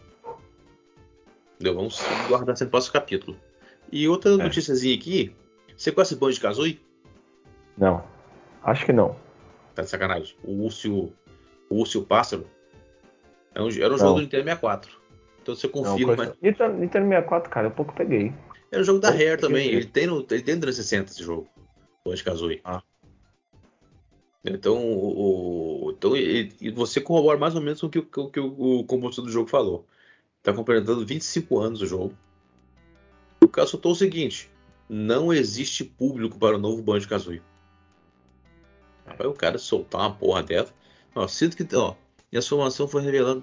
Speaker 3: Entendeu? Vamos guardar esse próximo capítulo. E outra
Speaker 2: É.
Speaker 3: noticiazinha aqui. Você conhece Banjo Kazooie?
Speaker 2: Não. Acho que não.
Speaker 3: Tá de sacanagem. O urso, o o urso e o pássaro. Era um, era um
Speaker 2: Não.
Speaker 3: jogo do Nintendo 64. Então você
Speaker 2: não
Speaker 3: confirma.
Speaker 2: coisa... Nintendo, Nintendo 64, cara, eu pouco peguei.
Speaker 3: Era um jogo da Rare também. Ele tem no, ele tem no 360 esse jogo. Banjo Kazooie.
Speaker 2: Ah.
Speaker 3: Então, o, o- então e, e você corrobora mais ou menos com o que, o- o que o, o compositor do jogo falou. Tá completando 25 anos o jogo. O cara soltou o seguinte: não existe público para o novo Banjo Aí o cara soltar uma porra dessa. Ó, sinto que. Ó, e a informação foi revelada.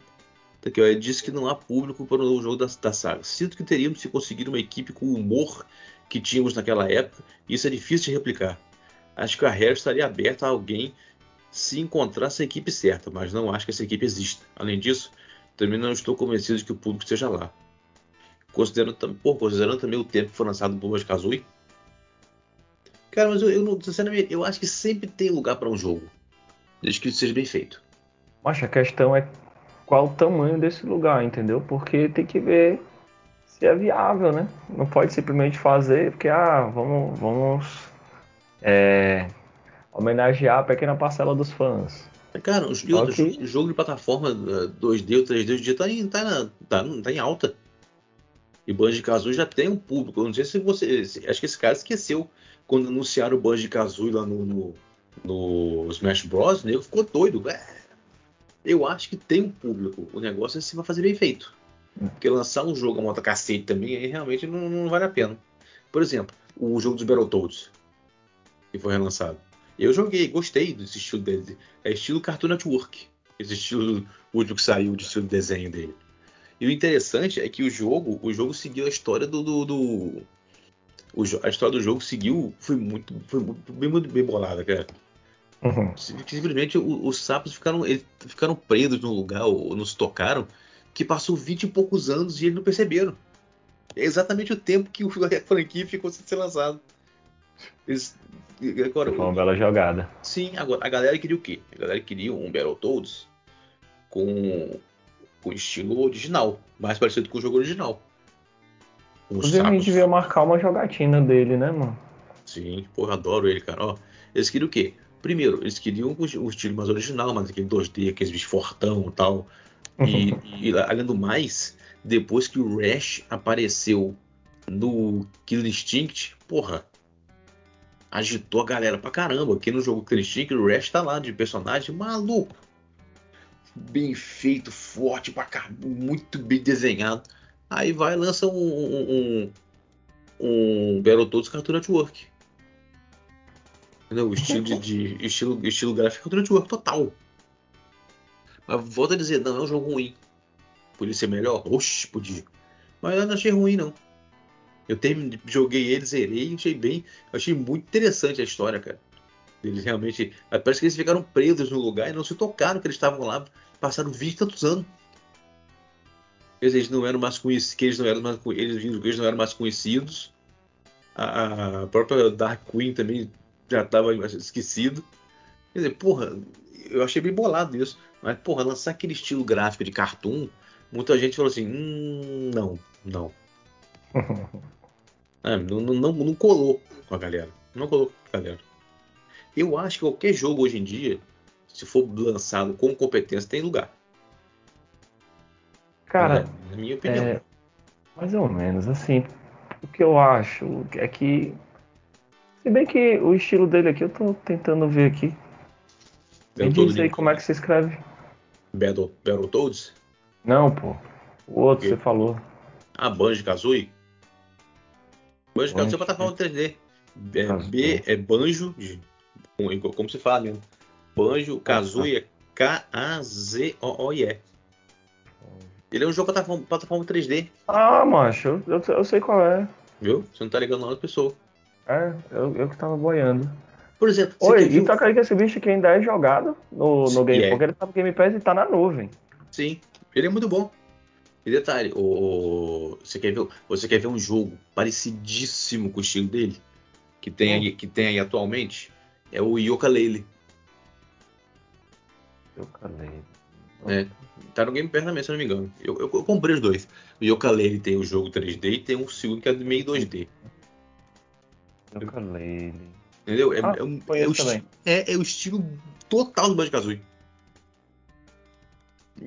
Speaker 3: tá Aqui, ó, ele disse que não há público para o novo jogo da, da saga. Sinto que teríamos que conseguir uma equipe com o humor que tínhamos naquela época. E isso é difícil de replicar. Acho que a Rare estaria aberta a alguém se encontrasse a equipe certa, mas não acho que essa equipe exista. Além disso, também não estou convencido de que o público esteja lá. Considerando, pô, considerando também o tempo que foi lançado o Banjo Kazooie. Cara, mas eu, eu não, sinceramente, eu acho que sempre tem lugar para um jogo, desde que seja bem feito.
Speaker 2: Mas a questão é qual o tamanho desse lugar, entendeu? Porque tem que ver se é viável, né? Não pode simplesmente fazer porque, ah, vamos, vamos é, homenagear a pequena parcela dos fãs.
Speaker 3: Cara, o,
Speaker 2: Só
Speaker 3: o
Speaker 2: que-
Speaker 3: jogo de plataforma eh, 2D ou 3D hoje tá em, tá, na- tá, tá em alta. E Banjo Kazooie já tem um público. Eu não sei se você. acho que esse cara esqueceu quando anunciaram o Banjo Kazooie lá no, no, no Smash Bros. O nego ficou doido. É, eu acho que tem um público. O negócio é se vai fazer bem feito. Porque lançar um jogo a moto cacete também, aí realmente não, não vale a pena. Por exemplo, o jogo dos Battletoads, que foi relançado. Eu joguei, gostei desse estilo dele. É estilo Cartoon Network. Esse estilo último que saiu de estilo de desenho dele. E o interessante é que o jogo, o jogo seguiu a história do, do, do- o a história do jogo seguiu, foi muito, foi muito bem, muito bem bolada, cara.
Speaker 2: Uhum.
Speaker 3: Simplesmente o- os sapos ficaram, eles ficaram presos no lugar, ou não se tocaram, que passou 20 e poucos anos e eles não perceberam. É exatamente o tempo que o- a franquia ficou sem ser lançado. Eles, agora,
Speaker 2: Foi uma bela jogada.
Speaker 3: Sim, agora a galera queria o quê? A galera queria um Battletoads com com estilo original, mais parecido com o jogo original.
Speaker 2: Inclusive a gente devia marcar uma jogatina dele, né, mano?
Speaker 3: Sim, porra, adoro ele, cara. Ó, eles queriam o quê? Primeiro, eles queriam o o estilo mais original, mais aquele 2D, aqueles bichos fortão e tal. E, e, além do mais, depois que o Rash apareceu no Killer Instinct, porra, agitou a galera pra caramba. Aqui no jogo Killer Instinct, o Rash tá lá de personagem maluco. Bem feito, forte pra caramba, muito bem desenhado. Aí vai lança um, um, um, um Battletoads Cartoon Network. Entendeu? O estilo de, de- estilo, estilo gráfico Cartoon Network total. Mas volto a dizer, não é um jogo ruim. Podia ser melhor? Oxi, podia. Mas eu não achei ruim, não. Eu terminei, joguei ele, zerei, achei bem. Achei muito interessante a história, cara. Eles realmente. Parece que eles ficaram presos no lugar e não se tocaram que eles estavam lá. Passaram 20 e tantos anos. Eles não eram mais conhecidos. Que eles não eram mais, eles eles não eram mais conhecidos. A, a própria Dark Queen também já estava esquecido. Quer dizer, porra, eu achei bem bolado isso. Mas, porra, lançar aquele estilo gráfico de cartoon, muita gente falou assim: hum, não, não. É, não, não, não, não colou com a galera. Não colou com a galera. Eu acho que qualquer jogo hoje em dia, se for lançado com competência, tem lugar.
Speaker 2: Cara,
Speaker 3: na minha opinião.
Speaker 2: é, mais ou menos, assim, o que eu acho é que, se bem que o estilo dele aqui, eu tô tentando ver aqui, me diz aí como é que se escreve.
Speaker 3: Battle, Battletoads?
Speaker 2: Não, pô, o outro
Speaker 3: Ok.
Speaker 2: você falou.
Speaker 3: Ah, Banjo Kazooie? Banjo Kazooie é plataforma 3D. É,
Speaker 2: Kazooie.
Speaker 3: B é Banjo, como, como se fala mesmo. Banjo, Kazooie é K-A-Z-O-O-I-E. Ele é um jogo plataforma, plataforma 3D,
Speaker 2: Ah, macho, eu, eu, sei qual é.
Speaker 3: viu? Você não tá ligando outra pessoa.
Speaker 2: É, eu, eu que tava boiando.
Speaker 3: Por exemplo,
Speaker 2: Oi, e tu acredita que esse bicho aqui ainda é jogado no, no Game
Speaker 3: É.
Speaker 2: Porque ele tá no Game Pass e tá na nuvem.
Speaker 3: Sim, ele é muito bom. E detalhe, o, você, quer ver, você quer ver um jogo parecidíssimo com o estilo dele? Que tem, aí, que tem aí atualmente? É o Yooka-Laylee.
Speaker 2: Eu calei.
Speaker 3: É. Tá no Game Pass também, se eu não me engano. Eu, eu, eu comprei os dois. O Yooka-Laylee tem o jogo 3D e tem um segundo que é meio 2D.
Speaker 2: Yooka-Laylee.
Speaker 3: Entendeu? É,
Speaker 2: Ah,
Speaker 3: é, um- é o é- é o estilo total do Banjo-Kazooie.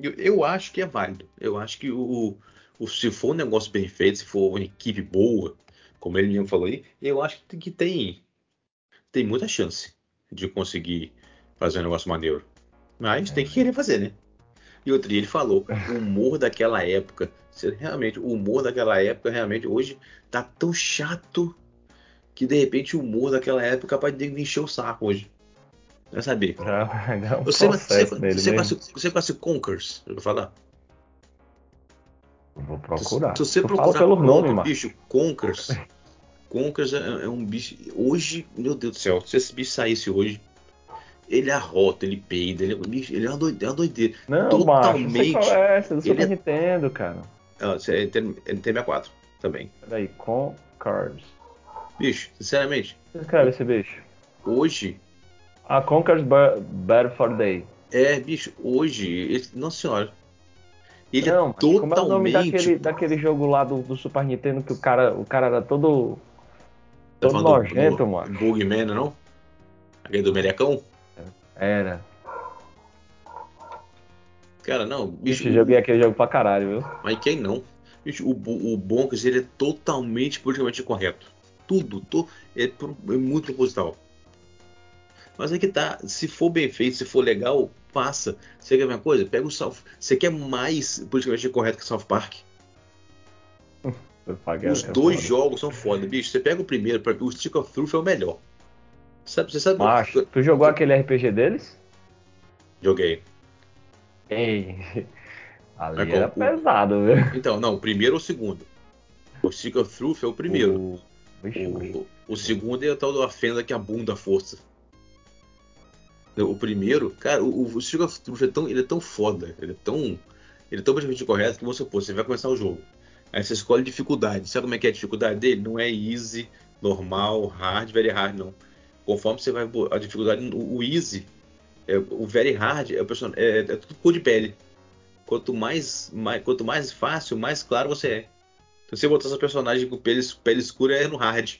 Speaker 3: Eu, eu acho que é válido. Eu acho que o, o- se for um negócio bem feito, se for uma equipe boa, como ele mesmo falou aí, eu acho que, que tem, tem muita chance de conseguir fazer um negócio maneiro. Mas tem que querer fazer, né? E outro dia ele falou, o humor daquela época, se realmente, o humor daquela época realmente hoje tá tão chato que de repente o humor daquela época é capaz de encher o saco hoje. Vai saber.
Speaker 2: É um
Speaker 3: Você, você, você, conhece, você conhece Conkers? Eu vou falar.
Speaker 2: Vou procurar.
Speaker 3: Se você
Speaker 2: Tu
Speaker 3: procurar
Speaker 2: pelo nome, mano.
Speaker 3: bicho, Conkers. Conkers é, é um bicho. Hoje, meu Deus do céu, se esse bicho saísse hoje, ele arrota, ele peida, ele, bicho, ele é uma doideira. É uma doideira.
Speaker 2: Não, macho,
Speaker 3: totalmente.
Speaker 2: você conhece, do Super
Speaker 3: Ele é-
Speaker 2: Nintendo, cara.
Speaker 3: Ah, você- ele tem 64 também.
Speaker 2: Peraí, Conkers.
Speaker 3: Bicho, sinceramente,
Speaker 2: Você escreve esse bicho?
Speaker 3: hoje.
Speaker 2: Ah, Conkers Ba- Battle for Day.
Speaker 3: É, bicho, hoje. Ele, nossa senhora. Ele
Speaker 2: não,
Speaker 3: é
Speaker 2: macho, como é o nome
Speaker 3: totalmente.
Speaker 2: daquele, daquele jogo lá do, do Super Nintendo que o cara, o cara era todo.
Speaker 3: Tá
Speaker 2: todo
Speaker 3: do-
Speaker 2: nojento,
Speaker 3: do
Speaker 2: mano.
Speaker 3: Bugman, não? Aquele do Melecão?
Speaker 2: Era.
Speaker 3: Cara, não, bicho.
Speaker 2: Bicho, joguei aquele jogo pra caralho, viu?
Speaker 3: Mas quem não? Bicho, o, o Bonkers ele é totalmente politicamente correto. Tudo, to, é, é muito proposital. Mas é que tá, se for bem feito, se for legal, passa. Você quer ver uma coisa? Pega o South. Você quer mais politicamente correto que South Park? Os
Speaker 2: é
Speaker 3: dois jogos são foda, bicho. Você pega o primeiro, pra- o Stick of Truth é o melhor. Sabe, você sabe?
Speaker 2: Macho, tu jogou aquele RPG deles?
Speaker 3: Joguei.
Speaker 2: Ei. Ali
Speaker 3: Mas
Speaker 2: era
Speaker 3: qual-
Speaker 2: pesado, viu?
Speaker 3: Então, não, o primeiro ou o segundo? O Stick of Truth é o primeiro.
Speaker 2: O...
Speaker 3: O, o segundo é o tal da fenda que abunda a força. O primeiro, cara, o, o Stick of Truth é tão, ele é tão foda, ele é tão, ele é tão praticamente correto que você, pô, você vai começar o jogo. Aí você escolhe dificuldade. Sabe como é que é a dificuldade dele? Não é easy, normal, hard, very hard, não. Conforme você vai a dificuldade, o, o easy, é, o very hard é, o person... é, é tudo cor de pele. Quanto mais, mais, quanto mais fácil, mais claro você é. Se você botar seu personagem com pele, pele escura, é no hard.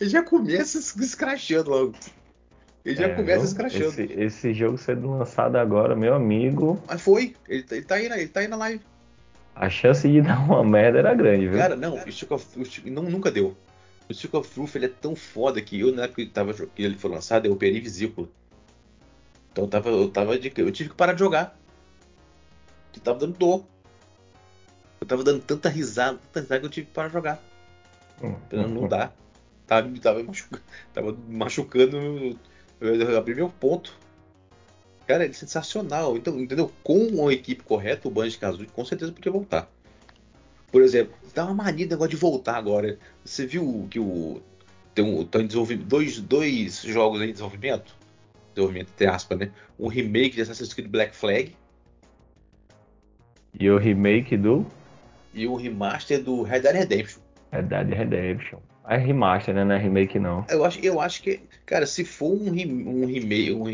Speaker 3: Ele já começa es- escrachando logo. Ele já
Speaker 2: É,
Speaker 3: começa escrachando.
Speaker 2: Esse, esse jogo sendo lançado agora, meu amigo,
Speaker 3: Mas foi. Ele, tá- ele tá aí, na- ele tá aí na live.
Speaker 2: a chance de dar uma merda era grande, viu?
Speaker 3: Cara, não, o Stick of Truth não, nunca deu. O Stick of Truth ele é tão foda que eu, na época que, ele tava, que ele foi lançado, eu operei vesícula. Então eu tava, eu tava de, eu tive que parar de jogar. Que tava dando dor. Eu tava dando tanta risada, tanta risada que eu tive que parar de jogar.
Speaker 2: Hum,
Speaker 3: Não, não
Speaker 2: hum,
Speaker 3: dá. Tava, tava, machucando, tava machucando. Eu, eu abri meu ponto. Cara, ele é sensacional. Então, entendeu? Com uma equipe correta, o Banjo Kazooie com certeza podia voltar. Por exemplo, dá uma mania negócio de voltar agora. Você viu que o. Tem um, tá em desenvolvimento, dois, dois jogos aí em desenvolvimento? Desenvolvimento, entre aspas, né? Um remake de Assassin's Creed Black Flag
Speaker 2: E o remake do
Speaker 3: e o remaster do Red Dead Redemption.
Speaker 2: Red Dead Redemption. É remaster, né? Não é remake, não.
Speaker 3: Eu acho, eu acho que, cara, se for um, um remake, um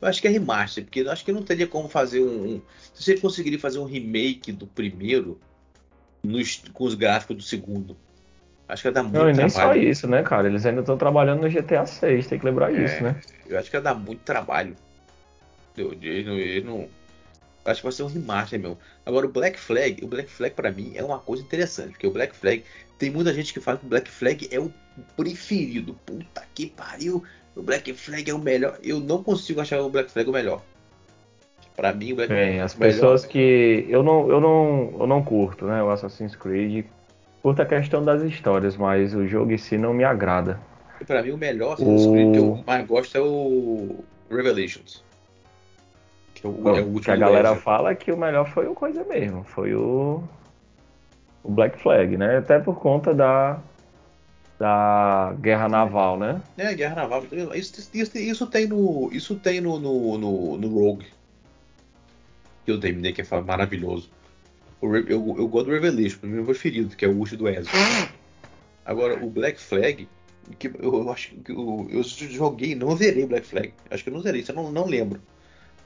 Speaker 3: eu acho que é remaster, porque eu acho que não teria como fazer um, um- se você conseguiria fazer um remake do primeiro nos- com os gráficos do segundo, acho que ia dar muito
Speaker 2: Não, e nem só
Speaker 3: trabalho.
Speaker 2: isso, né, cara? Eles ainda estão trabalhando no GTA 6, tem que lembrar
Speaker 3: É.
Speaker 2: isso, né?
Speaker 3: Eu acho que ia dar muito trabalho. Eu, eu, eu não, acho que vai ser um remaster meu. Agora o Black Flag, o Black Flag pra mim é uma coisa interessante, porque o Black Flag tem muita gente que fala que o Black Flag é o preferido. Puta que pariu, o Black Flag é o melhor. Eu não consigo achar o Black Flag o melhor. Pra mim o
Speaker 2: Bem, as
Speaker 3: o melhor-
Speaker 2: pessoas que. Eu não, eu não, eu não curto, né? O Assassin's Creed. Curto a questão das histórias, mas o jogo em si não me agrada.
Speaker 3: Pra mim o melhor Assassin's
Speaker 2: O-
Speaker 3: Creed que eu mais gosto é o Revelations. Que é o, é o último
Speaker 2: que a galera
Speaker 3: Ezio.
Speaker 2: fala é que o melhor foi o coisa mesmo, foi o, o Black Flag, né? Até por conta da, da guerra naval, né?
Speaker 3: É, Guerra Naval. Isso, isso, isso tem no. Isso tem no, no, no, no Rogue. Que eu terminei, que é maravilhoso. Re- eu, eu gosto do Revelation, meu preferido, que é o último do Ezio. Agora, o Black Flag, que eu, eu acho que eu, eu joguei, não zerei Black Flag. Acho que eu não zerei, isso eu não, não lembro.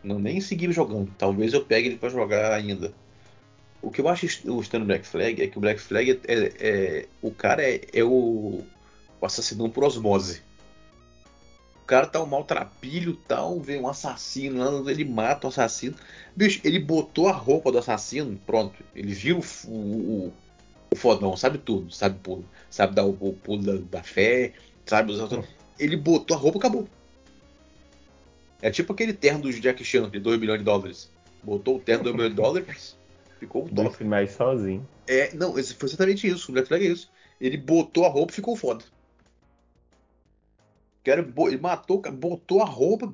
Speaker 3: Não nem segui jogando. Talvez eu pegue ele para jogar ainda. O que eu acho estranho no Black Flag é que o Black Flag é, é, é o cara é, é o, o assassino por osmose. O cara tá um maltrapilho, tal, vê um assassino lá, ele mata o assassino. Bicho, ele botou a roupa do assassino, pronto. Ele vira o, o, o fodão, sabe tudo, sabe pulo, sabe dar o, o pulo da, da, fé, sabe usar tudo. Ele botou a roupa, acabou. É tipo aquele terno do Jack Chan de 2 milhões de dólares. Botou o terno de 2 milhões de dólares, ficou top.
Speaker 2: mais sozinho.
Speaker 3: É, não, foi exatamente isso. O Black Flag é isso. Ele botou a roupa e ficou foda. Ele matou, botou a roupa,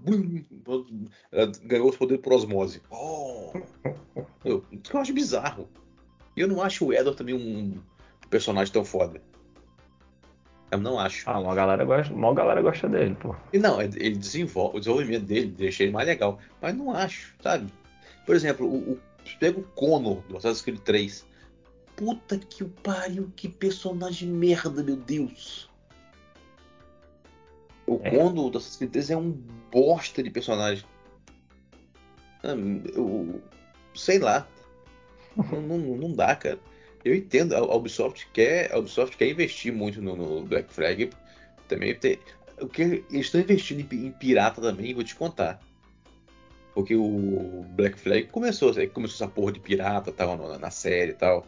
Speaker 3: ganhou os poderes por osmose. Oh! Eu, eu acho bizarro. E eu não acho o Edward também um personagem tão foda. Eu não acho.
Speaker 2: Ah, uma galera gosta, uma galera gosta dele, pô.
Speaker 3: E não, ele desenvolve, o desenvolvimento dele deixa ele mais legal. Mas não acho, sabe? Por exemplo, o, o pega o Connor do Assassin's Creed 3. Puta que o pariu, que personagem merda, meu Deus. O é. Connor do Assassin's Creed 3 é um bosta de personagem. Ah, eu, sei lá. não, não, não dá, cara. Eu entendo, a Ubisoft quer, a Ubisoft quer investir muito no, no Black Flag. Também tem, o que eles estão investindo em, em, pirata também, vou te contar. Porque o Black Flag começou, começou essa porra de pirata, tal, na, na série e tal.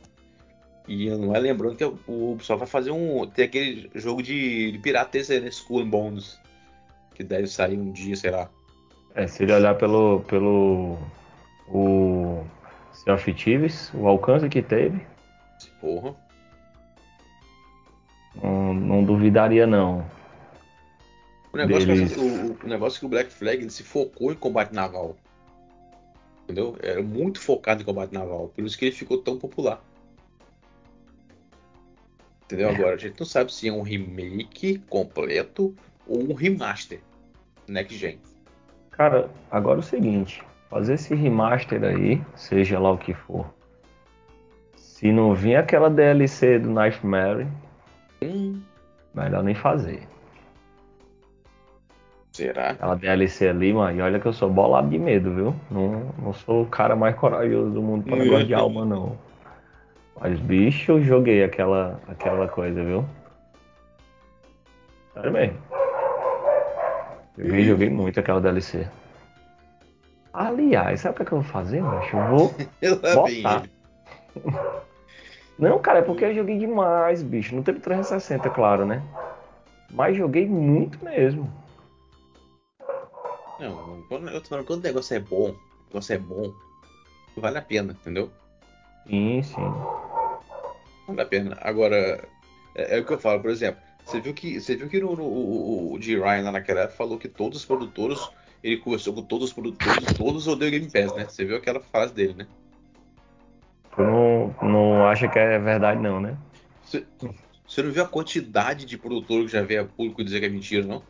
Speaker 3: E não é lembrando que o Ubisoft vai fazer um. Tem aquele jogo de, de pirata esse, né? Skull and Bones. Que deve sair um dia, sei lá.
Speaker 2: É, se ele olhar pelo. pelo. o. Sea of Thieves, o alcance que teve,
Speaker 3: Porra.
Speaker 2: Não, não duvidaria, não.
Speaker 3: O negócio, deles... que, o, o, negócio é que o Black Flag se focou em combate naval. Entendeu? Era muito focado em combate naval. Por isso que ele ficou tão popular. Entendeu? É. Agora, a gente não sabe se é um remake completo ou um remaster. Next Gen.
Speaker 2: Cara, agora é o seguinte. Fazer esse remaster aí, seja lá o que for, se não vir aquela DLC do Knife Mary, hum. melhor nem fazer.
Speaker 3: Será?
Speaker 2: Aquela DLC ali, mano, e olha que eu sou bolado de medo, viu? Não, não sou o cara mais corajoso do mundo para negócio de alma, não. Mas, bicho, eu joguei aquela, aquela coisa, viu? Sério mesmo. Joguei, joguei muito aquela DLC. Aliás, sabe o que, é que eu vou fazer, macho? Eu vou botar. Não, cara, é porque eu joguei demais, bicho. Não teve 360, claro, né? Mas joguei muito mesmo.
Speaker 3: Não, quando, eu tô falando, quando o negócio é bom, o negócio é bom, vale a pena, entendeu?
Speaker 2: Sim, sim.
Speaker 3: Vale a pena. Agora, é, é o que eu falo, por exemplo, você viu que, você viu que no, no, o, o G. Ryan lá naquela época falou que todos os produtores, ele conversou com todos os produtores, todos odeiam Game Pass, né? Você viu aquela frase dele, né?
Speaker 2: Tu não, não acha que é verdade, não, né?
Speaker 3: Você, você não viu a quantidade de produtor que já veio a público dizer que é mentira, não?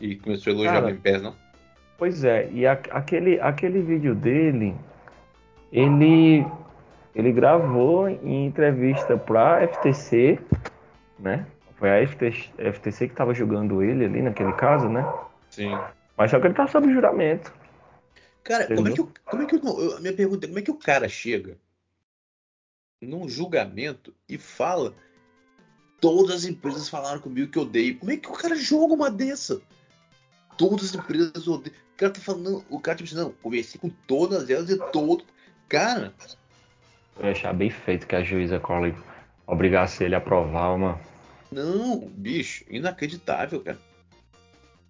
Speaker 3: E começou a elogiar Cara, o Game Pass, não?
Speaker 2: Pois é, e a, aquele, aquele vídeo dele, ele, ele gravou em entrevista pra FTC, né? Foi a FTC, FTC que estava jogando ele ali naquele caso, né?
Speaker 3: Sim.
Speaker 2: Mas só que ele tá sob juramento.
Speaker 3: Cara, como é, que, como é que. A minha pergunta é: como é que o cara chega num julgamento e fala todas as empresas falaram comigo que eu odeio. Como é que o cara joga uma dessa? Todas as empresas odeiam. O cara tá falando, o cara tipo assim, não, conversei com todas elas e todo. Cara.
Speaker 2: Eu ia achar bem feito que a juíza Crowley obrigasse ele a provar uma.
Speaker 3: Não, bicho, inacreditável, cara.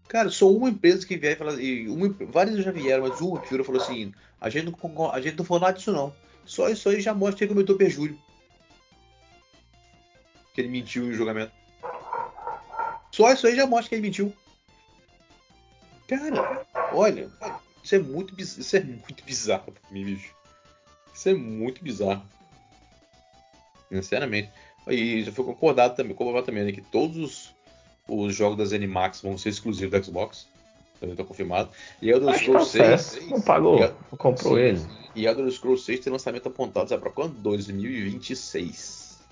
Speaker 3: Cara, só uma empresa que vier e fala. E uma, várias já vieram, mas uma que virou falou assim: a gente não, a gente não falou nada disso não. Só isso aí já mostra que ele cometeu perjúrio. Que ele mentiu no julgamento. Só isso aí já mostra que ele mentiu. Cara, olha, isso é muito, isso é muito bizarro pra mim, bicho. Isso é muito bizarro. Sinceramente. E já foi concordado também, concordado também né, que todos os, os jogos das Animax vão ser exclusivos do Xbox. Também tá confirmado. E Elder Scrolls 6.
Speaker 2: Não pagou, não comprou sim, ele.
Speaker 3: E Elder Scrolls 6 tem lançamento apontado, sabe pra quando? 2026.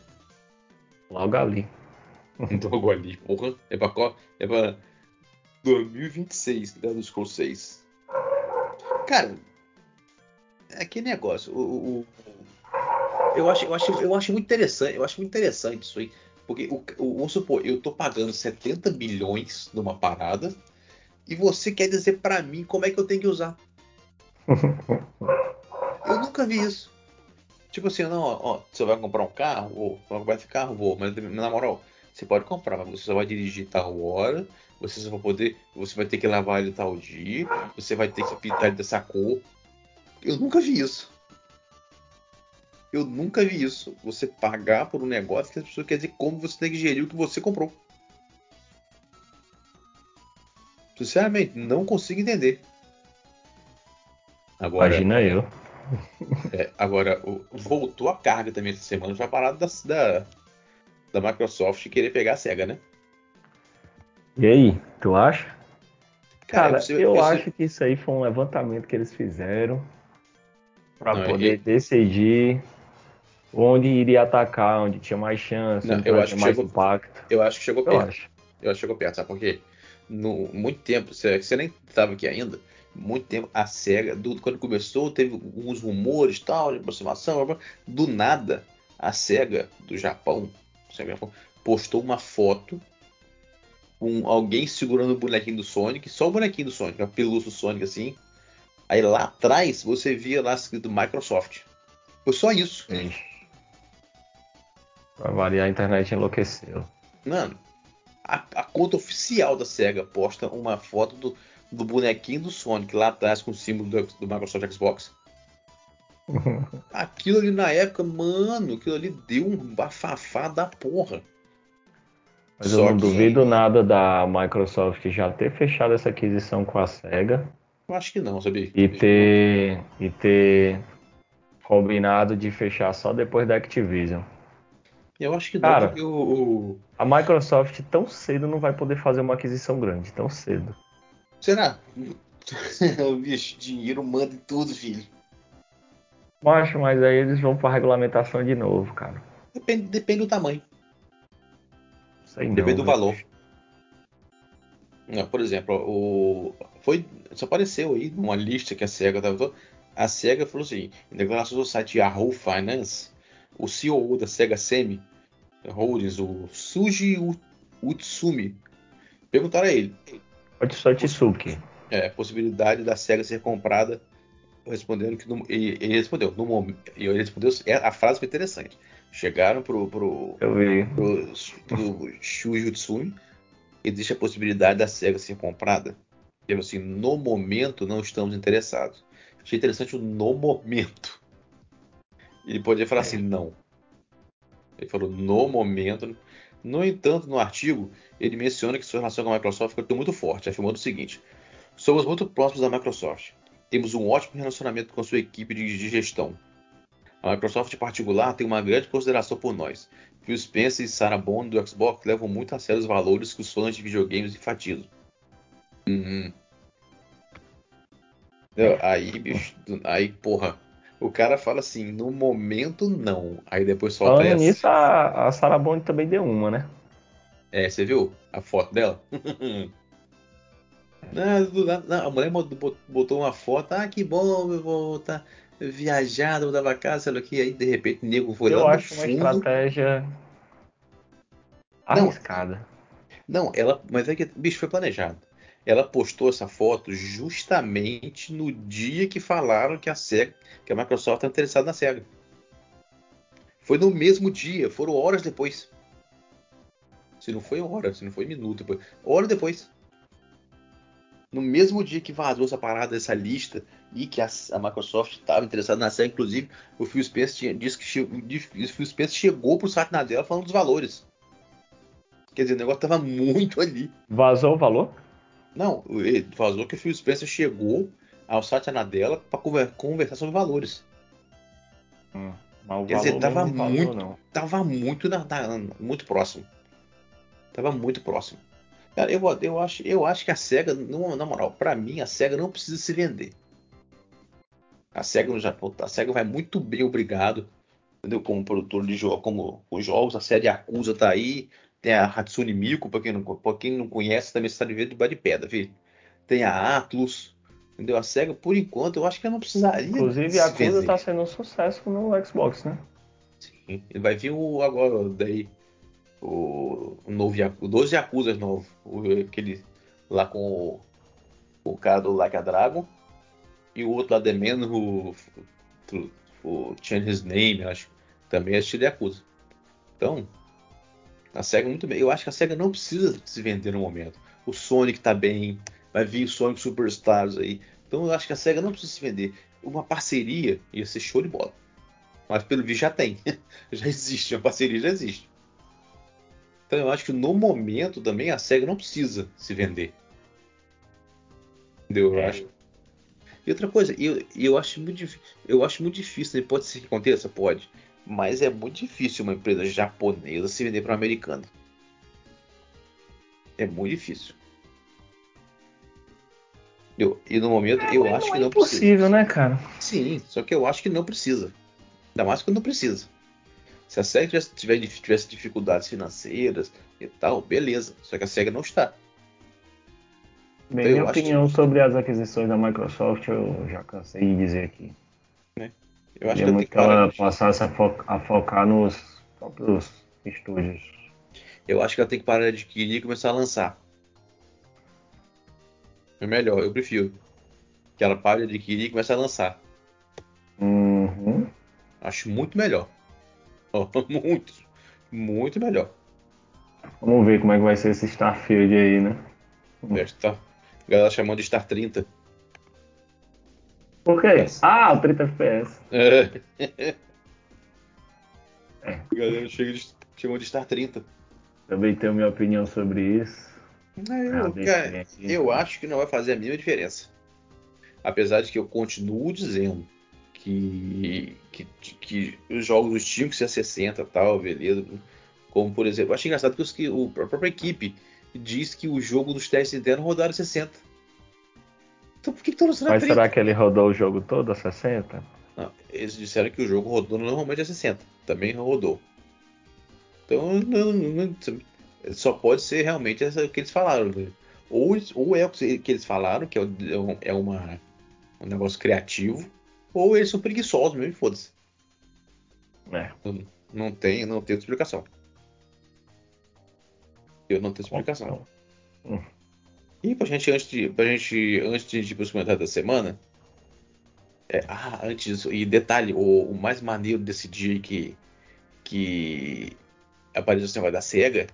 Speaker 2: Logo ali.
Speaker 3: Logo ali, porra. É pra, é pra 2026, Elder Scrolls 6. Cara, é que negócio. O, o, eu, acho, eu, acho, eu acho muito interessante. Eu acho muito interessante isso aí. Porque, o, o, vamos supor, eu tô pagando 70 milhões numa parada e você quer dizer para mim como é que eu tenho que usar. eu nunca vi isso. Tipo assim, não, ó, você vai comprar um carro, ou vai comprar esse carro, vou, mas na moral, você pode comprar, mas você só vai dirigir tal hora, você só vai poder, você vai ter que lavar ele tal dia, você vai ter que pintar ele dessa cor. Eu nunca vi isso. Eu nunca vi isso. Você pagar por um negócio que as pessoas querem dizer como você tem que gerir o que você comprou. Sinceramente, não consigo entender.
Speaker 2: Agora, Imagina eu.
Speaker 3: É, agora, voltou a carga também essa semana. Foi a parada da, da, da Microsoft querer pegar a SEGA, né?
Speaker 2: E aí, tu acha? Cara, Cara eu você... acho que isso aí foi um levantamento que eles fizeram para poder eu... decidir onde iria atacar, onde tinha mais chance,
Speaker 3: Não,
Speaker 2: onde
Speaker 3: eu acho
Speaker 2: mais
Speaker 3: chegou,
Speaker 2: impacto.
Speaker 3: Eu acho que chegou perto. Eu acho, eu acho que chegou perto, sabe por quê? No, muito tempo, você, você nem estava aqui ainda, muito tempo a SEGA, do, quando começou, teve uns rumores tal, de aproximação, do nada, a SEGA do Japão, postou uma foto com alguém segurando o bonequinho do Sonic, só o bonequinho do Sonic, a pelúcia do Sonic assim. Aí lá atrás você via lá escrito Microsoft. Foi só isso.
Speaker 2: Pra variar, a internet enlouqueceu.
Speaker 3: Mano, a, a, conta oficial da SEGA posta uma foto do, do bonequinho do Sonic lá atrás com o símbolo do, do Microsoft Xbox. aquilo ali na época, mano, aquilo ali deu um bafafá da porra.
Speaker 2: Mas Só eu não que... duvido nada da Microsoft já ter fechado essa aquisição com a SEGA.
Speaker 3: Eu acho que não, sabia?
Speaker 2: E ter, e ter combinado de fechar só depois da Activision.
Speaker 3: Eu acho que não,
Speaker 2: Cara, o, a Microsoft tão cedo não vai poder fazer uma aquisição grande, tão cedo.
Speaker 3: Será? Bicho, dinheiro manda em tudo, filho.
Speaker 2: Macho, mas aí eles vão pra regulamentação de novo, cara.
Speaker 3: Depende, depende do tamanho.
Speaker 2: Sei não,
Speaker 3: depende do valor. Não, por exemplo, o foi isso apareceu aí numa lista que a SEGA tava a SEGA falou assim, em declarações do site Yahoo Finance, o CEO da SEGA Semi Holdings, o Suji Utsumi, perguntaram a ele.
Speaker 2: Otsutsuki.
Speaker 3: É, a possibilidade da SEGA ser comprada, respondendo que no, ele, ele, respondeu, no momento, ele respondeu, é, a frase foi interessante. Chegaram pro pro,
Speaker 2: Eu vi.
Speaker 3: pro, pro Shuji Utsumi, existe a possibilidade da SEGA ser comprada. Ele assim, no momento não estamos interessados. Achei interessante o no momento. Ele poderia falar assim, não. Ele falou no momento. No entanto, no artigo, ele menciona que sua relação com a Microsoft ficou muito forte, afirmando o seguinte: Somos muito próximos da Microsoft. Temos um ótimo relacionamento com sua equipe de gestão. A Microsoft, em particular, tem uma grande consideração por nós. Phil Spencer e Sarah Bond do Xbox levam muito a sério os valores que os fãs de videogames enfatizam. Uhum. Aí, bicho, aí, porra, o cara fala assim, no momento não. Aí depois solta
Speaker 2: Falando essa. nisso, a, a Sarah Bond também deu uma, né?
Speaker 3: É, você viu a foto dela? não, não, a mulher botou uma foto, ah, que bom, eu vou estar viajado, vou dar casa, sei lá o que. Aí de repente o nego foi
Speaker 2: eu
Speaker 3: lá
Speaker 2: Eu acho uma estratégia arriscada.
Speaker 3: Não, ela, mas é que, bicho, foi planejado ela postou essa foto justamente no dia que falaram que a Sega, que a Microsoft está interessada na Sega. Foi no mesmo dia, foram horas depois. Se não foi hora, se não foi minuto depois, hora depois. No mesmo dia que vazou essa parada, essa lista, e que a, a Microsoft estava interessada na Sega, inclusive o Phil Spencer tinha, disse que o Phil Spencer chegou pro site dela falando dos valores. Quer dizer, o negócio estava muito ali.
Speaker 2: Vazou o valor?
Speaker 3: Não, ele vazou que o Phil Spencer chegou ao Satya Nadella para conversar sobre valores.
Speaker 2: Hum, mas
Speaker 3: Quer dizer, tava muito, não. tava muito, na, na, muito próximo. Tava muito próximo. Cara, eu, eu, acho, eu acho que a SEGA, na moral, para mim, a SEGA não precisa se vender. A SEGA no Japão, a SEGA vai muito bem, obrigado. Entendeu? Como produtor de jogos, como os jogos, a série Acusa tá aí, tem a Hatsune Miku, para quem, não, quem não conhece, também está de ver de pedra, viu? Tem a Atlus, Entendeu? A SEGA, por enquanto, eu acho que ela não precisaria.
Speaker 2: Inclusive, a coisa tá sendo um sucesso no Xbox, né?
Speaker 3: Sim. Vai vir o agora daí. O, o novo Yakuza, 12 Yakuza novo. O, aquele lá com o, o cara do Like a Dragon. E o outro lá The Man, o, o, o Change His Name, acho. Também é estilo Yakuza. Então, a SEGA muito bem. Eu acho que a SEGA não precisa se vender no momento. O Sonic tá bem. Vai vir o Sonic Superstars aí. Então eu acho que a SEGA não precisa se vender. Uma parceria ia ser show de bola. Mas pelo visto já tem. já existe. A parceria já existe. Então eu acho que no momento também a SEGA não precisa se vender. Entendeu? Eu
Speaker 2: É.
Speaker 3: acho. E outra coisa, eu, eu, acho muito, eu acho muito difícil, né? pode ser que aconteça, pode. Mas é muito difícil uma empresa japonesa se vender para uma americana. É muito difícil. Eu, e no momento eu
Speaker 2: Mas
Speaker 3: acho que
Speaker 2: é
Speaker 3: não
Speaker 2: impossível, né, cara?
Speaker 3: Sim, só que eu acho que não precisa. Ainda mais que não precisa. Se a SEGA tivesse, tiver- tivesse dificuldades financeiras e tal, beleza. Só que a SEGA não está.
Speaker 2: Bem,
Speaker 3: Eu
Speaker 2: minha
Speaker 3: acho que-
Speaker 2: opinião sobre as aquisições da Microsoft eu já cansei de dizer aqui.
Speaker 3: Eu acho
Speaker 2: Queria
Speaker 3: que ela tem
Speaker 2: muito
Speaker 3: que
Speaker 2: ela
Speaker 3: parar. de-
Speaker 2: passasse a, fo- a focar nos próprios estúdios.
Speaker 3: Eu acho que ela tem que parar de adquirir e começar a lançar. É melhor, eu prefiro. Que ela pare de adquirir e comece a lançar.
Speaker 2: Uhum.
Speaker 3: Acho muito melhor. muito. Muito melhor.
Speaker 2: Vamos ver como é que vai ser esse Starfield aí, né?
Speaker 3: É, tá. A galera chamando de Star 30.
Speaker 2: Por quê? Ah, o 30 FPS.
Speaker 3: É. A galera chega de, chamando de Star 30.
Speaker 2: Também tenho minha opinião sobre isso.
Speaker 3: Eu,
Speaker 2: Ah, bem,
Speaker 3: cara, eu acho que não vai fazer a mínima diferença. Apesar de que eu continuo dizendo que, que, que os jogos do Steam que ser 60 e tal, beleza. Como por exemplo, eu acho engraçado que, os, que o- a própria equipe diz que o jogo dos testes internos rodaram 60. Então por que a
Speaker 2: Mas
Speaker 3: 30?
Speaker 2: será que ele rodou o jogo todo a 60?
Speaker 3: Não, eles disseram que o jogo rodou normalmente a 60. Também rodou. Então não, não- só pode ser realmente essa que eles falaram. né? Ou, ou é o que que eles falaram, que é, um- é uma, um negócio criativo, ou eles são preguiçosos mesmo, e foda-se.
Speaker 2: É.
Speaker 3: Não tem, não tem outra explicação. Eu não tenho explicação.
Speaker 2: Hum.
Speaker 3: E pra gente, antes de, pra gente, antes de ir pros comentários da semana. é, ah, antes disso, e detalhe, o, o mais maneiro desse dia que, que apareceu esse negócio da SEGA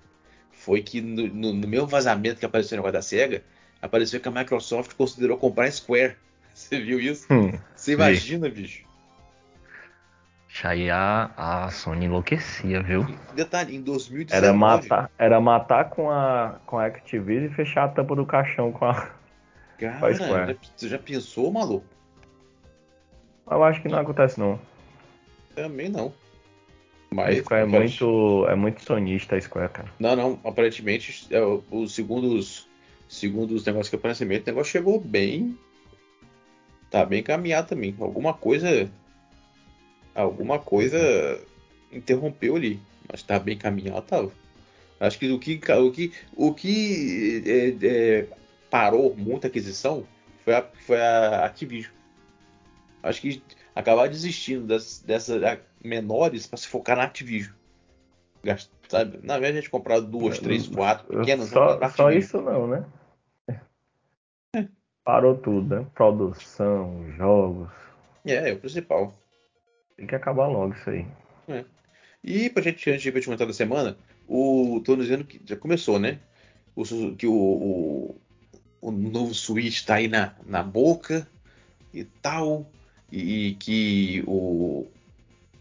Speaker 3: foi que no, no, no meu vazamento que apareceu o negócio da SEGA, apareceu que a Microsoft considerou comprar a Square. Você viu isso?
Speaker 2: Hum.
Speaker 3: Você imagina, bicho?
Speaker 2: Aí a, a Sony enlouquecia, viu?
Speaker 3: Detalhe, em 2019.
Speaker 2: Era matar, era matar com a, com a Activision e fechar a tampa do caixão com a.
Speaker 3: Cara, já- você já pensou, maluco?
Speaker 2: Eu acho que não acontece não.
Speaker 3: Também não.
Speaker 2: A
Speaker 3: Mas,
Speaker 2: Square é muito, é muito sonista a Square, cara.
Speaker 3: Não, não. Aparentemente, é, o- os segundos, segundo os negócios que aparecimento, o negócio chegou bem. Tá bem caminhado também. Alguma coisa. Alguma coisa interrompeu ali. Mas tá bem caminhado, tava. Acho que o que, o que, o que é, é, parou muita aquisição foi a, foi a Activision. Acho que acabar desistindo das, dessas menores para se focar na Activision. Gast- Sabe? Na vez de a gente comprar duas, três, quatro pequenas,
Speaker 2: Só, só isso não, né? Parou tudo, né? Produção, jogos.
Speaker 3: É, é o principal.
Speaker 2: Tem que acabar logo isso aí.
Speaker 3: E pra gente, antes de te comentar da semana, o, tô dizendo que já começou, né? O, que o, o, o novo Switch tá aí na, na boca e tal. E, que o.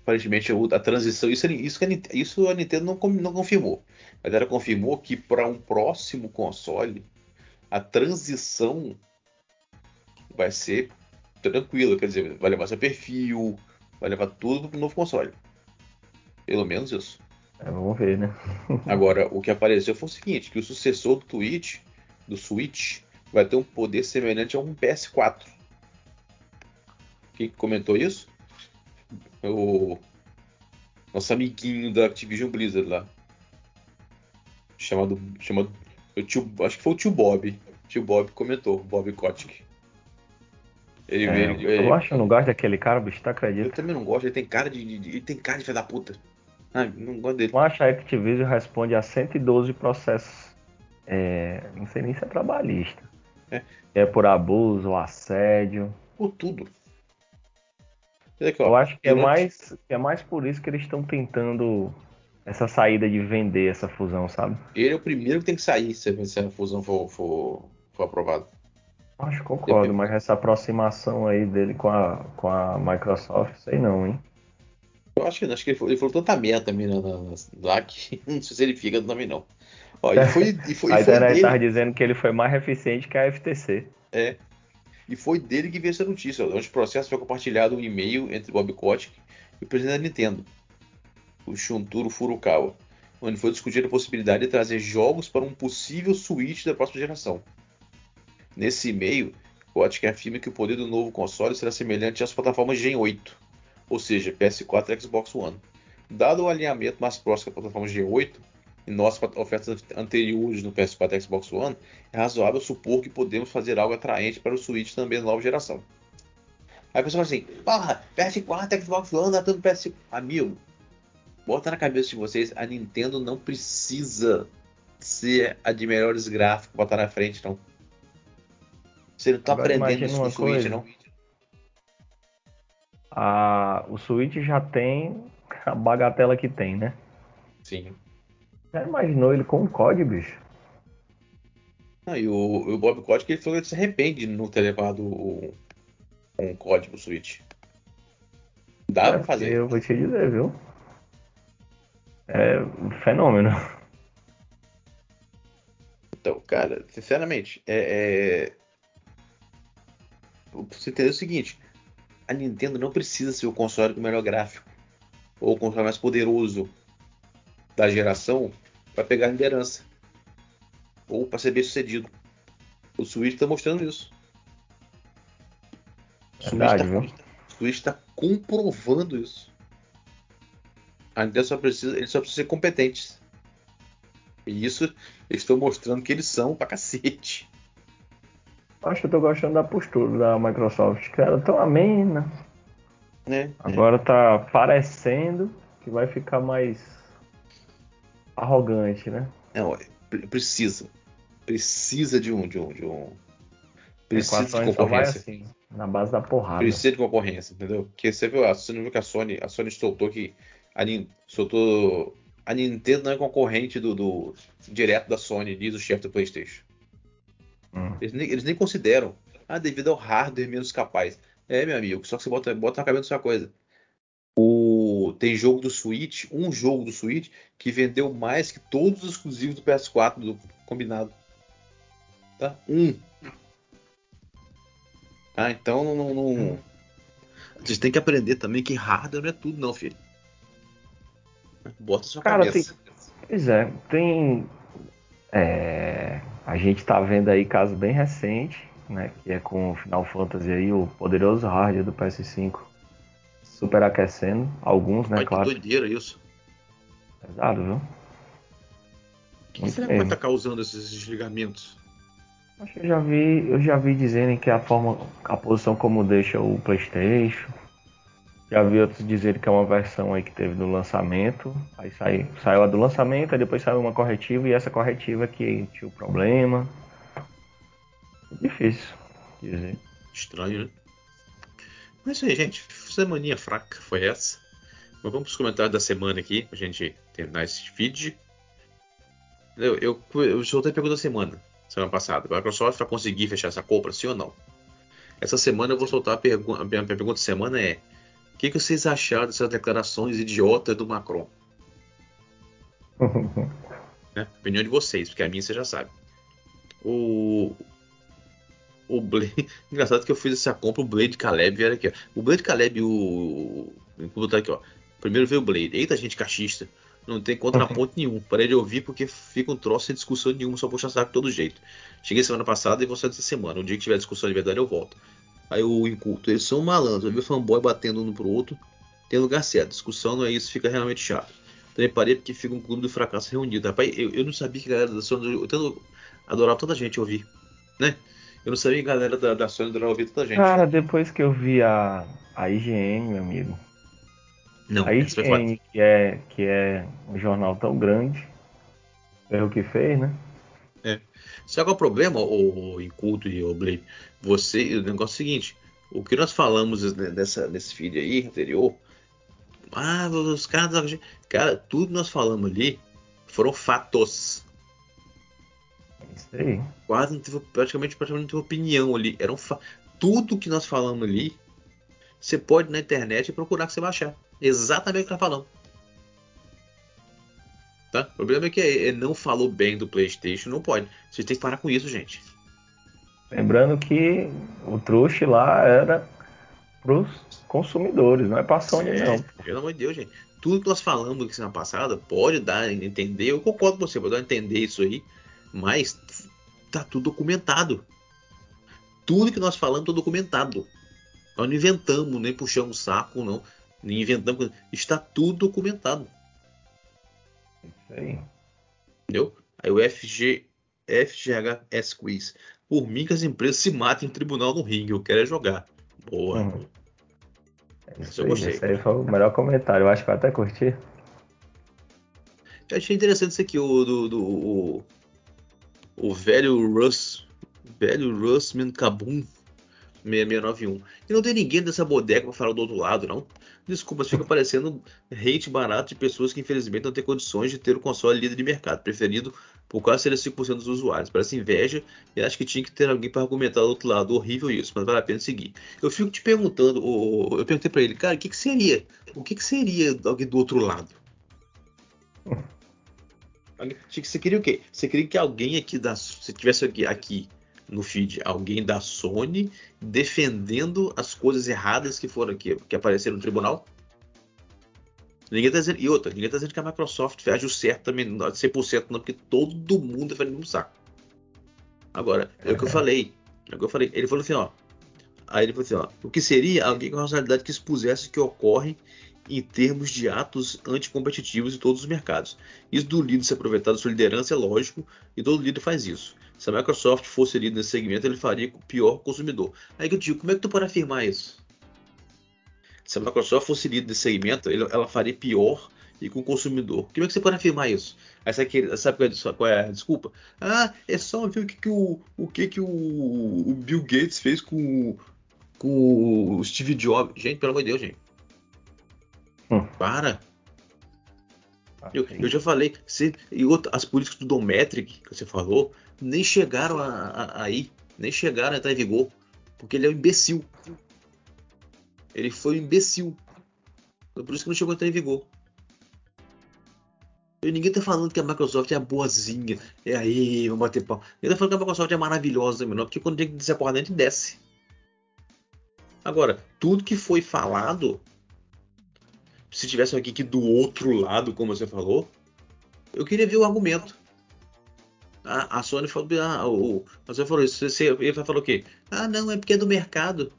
Speaker 3: Aparentemente o- a transição. Isso, isso, isso a Nintendo não, não confirmou. Mas ela confirmou que para um próximo console, a transição vai ser tranquila. Quer dizer, vai levar seu perfil, vai levar tudo pro novo console. Pelo menos isso.
Speaker 2: É, vamos ver, né?
Speaker 3: Agora, o que apareceu foi o seguinte, que o sucessor do Twitch, do Switch, vai ter um poder semelhante a um PS4. Quem que comentou isso? O nosso amiguinho da Activision Blizzard lá. Chamado. chamado o tio, acho que foi o tio Bob. O tio Bob comentou, Bob Kotick. Ele,
Speaker 2: É,
Speaker 3: ele-
Speaker 2: eu
Speaker 3: ele-
Speaker 2: acho que eu não gosto daquele cara, bicho, tu
Speaker 3: eu
Speaker 2: acredita?
Speaker 3: também não gosto, ele tem cara de, de- de- ele tem cara de filho da puta. Ah, não gosto dele.
Speaker 2: Eu acho que a Activision responde a 112 processos, é, não sei nem se é trabalhista.
Speaker 3: É.
Speaker 2: É por abuso, assédio.
Speaker 3: Por tudo. Aqui.
Speaker 2: Eu acho que é mais, que é mais por isso que eles estão tentando essa saída de vender essa fusão, sabe?
Speaker 3: Ele é o primeiro que tem que sair se, se a fusão for, for, for aprovada.
Speaker 2: Acho que concordo, mas essa aproximação aí dele com a, com a Microsoft, sei não, hein?
Speaker 3: Eu acho que não, acho que ele falou, ele falou tanta merda também na, na, lá que não sei se ele fica também não. Ó, e foi, e foi,
Speaker 2: a internet
Speaker 3: dele,
Speaker 2: tava dizendo que ele foi mais eficiente que a FTC.
Speaker 3: é, e foi dele que veio essa notícia. Ó, durante o processo foi compartilhado um e-mail entre Bob Kotick e o presidente da Nintendo, o Shuntaro Furukawa, onde foi discutida a possibilidade de trazer jogos para um possível Switch da próxima geração. Nesse e-mail, Kotick afirma que o poder do novo console será semelhante às plataformas Gen 8, ou seja, PS4 e Xbox One. Dado o alinhamento mais próximo da plataforma G8 e nossas ofertas anteriores no PS4 e Xbox One, é razoável supor que podemos fazer algo atraente para o Switch também da nova geração. Aí a pessoa fala assim, porra, PS4, Xbox One, dá tudo PS5. Amigo, bota na cabeça de vocês, a Nintendo não precisa ser a de melhores gráficos pra estar na frente, não. Você não tá
Speaker 2: Agora
Speaker 3: aprendendo
Speaker 2: uma
Speaker 3: Switch,
Speaker 2: coisa.
Speaker 3: não.
Speaker 2: A, o Switch já tem a bagatela que tem, né?
Speaker 3: Sim.
Speaker 2: Já imaginou ele com o COD, bicho?
Speaker 3: Ah, e o, o Bob Kotick ele falou que ele se arrepende de não ter levado o, um código Switch. Dá
Speaker 2: É,
Speaker 3: pra fazer.
Speaker 2: Eu vou te dizer, viu? É um fenômeno.
Speaker 3: Então, cara, sinceramente, é, é... Você entender o seguinte: a Nintendo não precisa ser o console com o melhor gráfico ou o console mais poderoso da geração para pegar a liderança ou para ser bem sucedido. O Switch está mostrando isso. O Switch
Speaker 2: Verdade,
Speaker 3: tá- o Switch está comprovando isso. A Nintendo só precisa, eles só precisam ser competentes. E isso eles estão mostrando que eles são pra cacete.
Speaker 2: Acho que eu tô gostando da postura da Microsoft, que era tão amena.
Speaker 3: Né?
Speaker 2: Agora tá parecendo que vai ficar mais arrogante, né?
Speaker 3: Não, é, pre- precisa. Precisa de um. De um, de um precisa
Speaker 2: É,
Speaker 3: de concorrência.
Speaker 2: assim, na base da porrada.
Speaker 3: Precisa de concorrência, entendeu? Porque você viu, a- você não viu que a Sony, a Sony soltou que a, soltou a Nintendo não é concorrente do, do- direto da Sony, diz o chefe do PlayStation.
Speaker 2: Hum.
Speaker 3: Eles nem, eles nem consideram. Ah, devido ao hardware menos capaz. É, meu amigo, só que você bota, bota na cabeça uma coisa. O, tem jogo do Switch, um jogo do Switch, que vendeu mais que todos os exclusivos do PS4 do combinado. Tá? Um. Ah, então não, não, não- Vocês têm que aprender também que hardware não é tudo, não, filho. Bota na sua
Speaker 2: Cara,
Speaker 3: cabeça.
Speaker 2: Pois é, tem. é, a gente tá vendo aí casos bem recentes, né? Que é com o Final Fantasy aí, o poderoso hardware do PS5 superaquecendo. Alguns, né?
Speaker 3: Que
Speaker 2: claro.
Speaker 3: doideira isso.
Speaker 2: Pesado, viu?
Speaker 3: O que
Speaker 2: Muito
Speaker 3: será que estar causando esses desligamentos?
Speaker 2: Acho que eu já vi, eu já vi dizerem que a forma, a posição como deixa o PlayStation. Já vi outros dizerem que é uma versão aí que teve no lançamento. Aí sai, saiu a do lançamento, aí depois saiu uma corretiva e essa corretiva que tinha o problema. Difícil dizer.
Speaker 3: Estranho, né? Mas é aí, gente. Semaninha fraca foi essa. Mas vamos para os comentários da semana aqui, pra gente terminar esse feed. Eu, eu, eu soltei a pergunta da semana, semana passada. A Microsoft vai conseguir fechar essa compra, sim ou não? Essa semana eu vou soltar a pergunta. A minha pergunta da semana é: O que, que vocês acharam dessas declarações idiotas do Macron? né? Opinião de vocês, porque a minha você já sabe. O. O Blade. Engraçado que eu fiz essa compra, o Blade Caleb vieram aqui, ó. O Blade Caleb e o. Vou botar aqui, ó. Primeiro veio o Blade. Eita, gente cachista. Não tem contraponto nenhum. Parei de ouvir porque fica um troço sem discussão nenhuma, só puxa saco de todo jeito. Cheguei semana passada e vou sair dessa semana. O dia que tiver discussão de verdade eu volto. Aí o inculto, eles são malandros. Eu vi o fanboy batendo um pro outro. Tem lugar certo. Discussão não é isso, fica realmente chato. Também parei porque fica um clube do fracasso reunido. Rapaz, eu, eu não sabia que a galera da Sony. Eu tanto adorava tanta gente ouvir. Né? Eu não sabia que a galera da, da Sony durava ouvido da gente.
Speaker 2: Cara, depois que eu vi a, a IGN, meu amigo.
Speaker 3: não,
Speaker 2: A. IGN, que é, que é um jornal tão grande, é o que fez, né?
Speaker 3: Sabe qual é o problema, o, o Inculto e o Blade? Você, o negócio é o seguinte: o que nós falamos nessa, nesse vídeo aí anterior, ah, os caras. Cara, tudo que nós falamos ali foram fatos.
Speaker 2: Aí.
Speaker 3: Quase não teve, praticamente, praticamente não teve opinião ali. Eram fa... Tudo que nós falamos ali, você pode na internet procurar que você vai achar. Exatamente o que nós falamos. Tá? O problema é que ele não falou bem do PlayStation, não pode. Vocês têm que parar com isso, gente.
Speaker 2: Lembrando que o truste lá era pros consumidores, não é pra Sony,
Speaker 3: É,
Speaker 2: não.
Speaker 3: Pelo amor de Deus, gente. Tudo que nós falamos aqui semana passada pode dar a entender. Eu concordo com você, pode dar a entender isso aí. Mas tá tudo documentado. Tudo que nós falamos tá documentado. Nós não inventamos, nem puxamos o saco, não. Nem inventamos. Está tudo documentado.
Speaker 2: Isso aí.
Speaker 3: Entendeu? Aí o FG, FGHS Quiz. Por mim que as empresas se matem em tribunal no ringue. Eu quero é jogar. Boa.
Speaker 2: Uhum. É
Speaker 3: Isso
Speaker 2: aí, aí foi o melhor comentário. Eu acho que eu até curti.
Speaker 3: Eu achei interessante isso aqui, o do, do o, o velho Russ, velho Russman Kabum 6691. E não tem ninguém dessa bodega pra falar do outro lado, não. Desculpa, fica parecendo hate barato de pessoas que infelizmente não têm condições de ter o console líder de mercado, preferido por quase 75% dos usuários. Parece inveja e acho que tinha que ter alguém para argumentar do outro lado. Horrível isso, mas vale a pena seguir. Eu fico te perguntando, eu perguntei pra ele, cara, o que, que seria? O que, que seria alguém do outro lado? Você queria o quê? Você queria que alguém aqui da. Se tivesse aqui, aqui no feed alguém da Sony defendendo as coisas erradas que foram aqui, que apareceram no tribunal? Ninguém tá dizendo. E outra, ninguém tá dizendo que a Microsoft fez o certo também, não, 100% não, porque todo mundo é no saco. Agora, é o que eu falei. É o que eu falei. Ele falou assim, ó. Aí ele falou assim, ó. O que seria alguém com responsabilidade que expusesse o que ocorre em termos de atos anticompetitivos em todos os mercados. Isso do líder se aproveitar da sua liderança é lógico, e todo líder faz isso. Se a Microsoft fosse líder nesse segmento, ele faria o pior consumidor. Aí eu digo, como é que tu pode afirmar isso? Se a Microsoft fosse líder nesse segmento, ela faria pior e com o consumidor. Como é que você pode afirmar isso? Aí sabe, sabe qual, é, qual é a desculpa? Ah, é só ver o que, que, o, o, que, que o, o Bill Gates fez com, o- com o Steve Jobs. Gente, pelo amor de Deus, gente.
Speaker 2: Hum.
Speaker 3: Para. Eu, eu já falei, se, e outra, as políticas do Dometric que você falou, nem chegaram a, a, aí, nem chegaram a entrar em vigor, porque ele é um imbecil. Ele foi um imbecil. Foi por isso que não chegou a entrar em vigor. E ninguém tá falando que a Microsoft é a boazinha, é aí, vamos bater pau. Ninguém tá falando que a Microsoft é maravilhosa, menor, porque quando tem que descer a porrada, a gente desce. Agora, tudo que foi falado se tivesse aqui do outro lado, como você falou, eu queria ver o argumento. A, a Sony falou, ah, o, você falou isso, você, ele falou o quê? Ah, não, é porque é do mercado.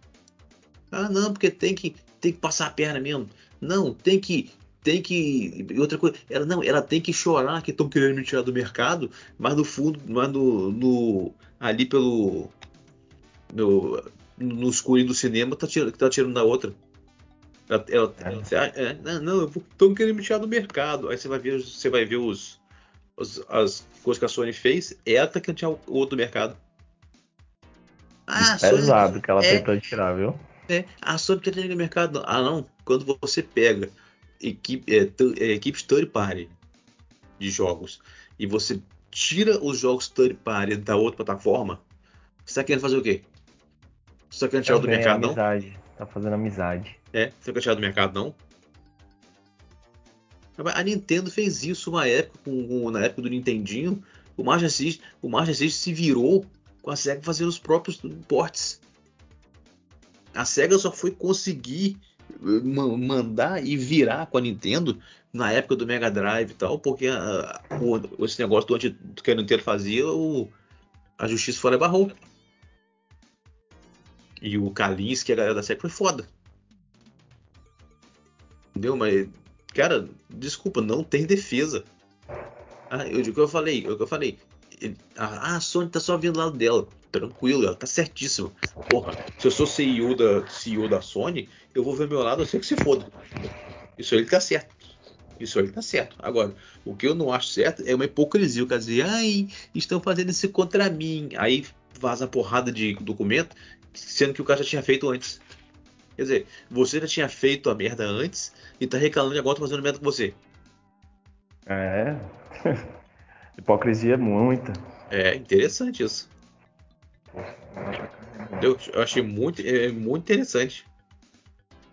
Speaker 3: Ah, não, porque tem que, tem que passar a perna mesmo. Não, tem que, tem que, e outra coisa, ela não, ela tem que chorar que estão querendo me tirar do mercado, mas no fundo, mas no, no ali pelo, no, no escurinho do cinema tá tirando, tá tirando da outra. Ela, ela, ela- você acha- é, não, não, estão querendo me tirar do mercado. Aí você vai ver, você vai ver os, os- as coisas que a Sony fez. Ela tá querendo tirar o outro do mercado. Ah, a Sony-
Speaker 2: Pesado que ela
Speaker 3: é,
Speaker 2: tentou tirar, viu?
Speaker 3: é, a Sony tirar do mercado. Ah, não. Quando você pega equipe, é, é, equipes third party de jogos e você tira os jogos third party da outra plataforma, você tá querendo fazer o quê? Você tá querendo tirar do
Speaker 2: Também é
Speaker 3: mercado, não?
Speaker 2: amizade. Tá fazendo amizade.
Speaker 3: É, você quer tirar do mercado, não? A Nintendo fez isso uma época, com, na época do Nintendinho. O Master System, o Master System se virou com a SEGA fazendo os próprios ports. A SEGA só foi conseguir eh, ma- mandar e virar com a Nintendo na época do Mega Drive e tal, porque a- o- esse negócio do, do que a Nintendo fazia, o, a justiça fora barrou. E o Kalins, que a galera da SEGA foi foda. Entendeu? Mas, cara, desculpa, não tem defesa. Ah, eu digo o que eu falei, o que eu falei. Ah, a Sony tá só vendo o lado dela. tranquilo, ela tá certíssima. Porra, se eu sou CEO da, CEO da Sony, eu vou ver meu lado, eu sei que se foda. Isso aí tá certo. Isso aí tá certo. Agora, o que eu não acho certo é uma hipocrisia. Quer dizer, ai, estão fazendo isso contra mim. Aí vaza porrada de documento, sendo que o cara já tinha feito antes. Quer dizer, você já tinha feito a merda antes e tá reclamando e agora tá fazendo merda com você.
Speaker 2: É. Hipocrisia é muita.
Speaker 3: É interessante isso. Eu, eu achei muito, é, muito interessante.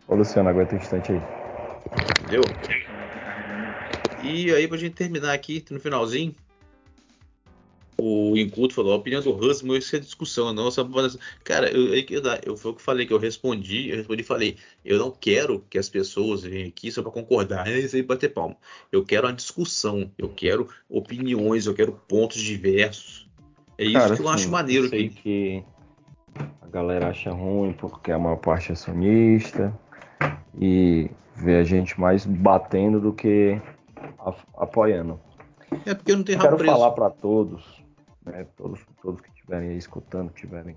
Speaker 2: Ô Luciano, aguenta um instante aí.
Speaker 3: Entendeu? E aí, pra gente terminar aqui no finalzinho, o Inculto falou: a opinião do Husman, isso é discussão, não. Só... Cara, eu, eu, eu, foi o que eu falei, que eu respondi, eu respondi e falei: eu não quero que as pessoas venham aqui só para concordar, é isso aí bater palma. Eu quero uma discussão, eu quero opiniões, eu quero pontos diversos. É isso Cara, que eu assim, acho maneiro
Speaker 2: eu sei aqui. que a galera acha ruim porque a maior parte é sonista e vê a gente mais batendo do que apoiando.
Speaker 3: É porque eu não
Speaker 2: Quero preso. falar para todos, né, todos, todos que estiverem aí escutando, estiverem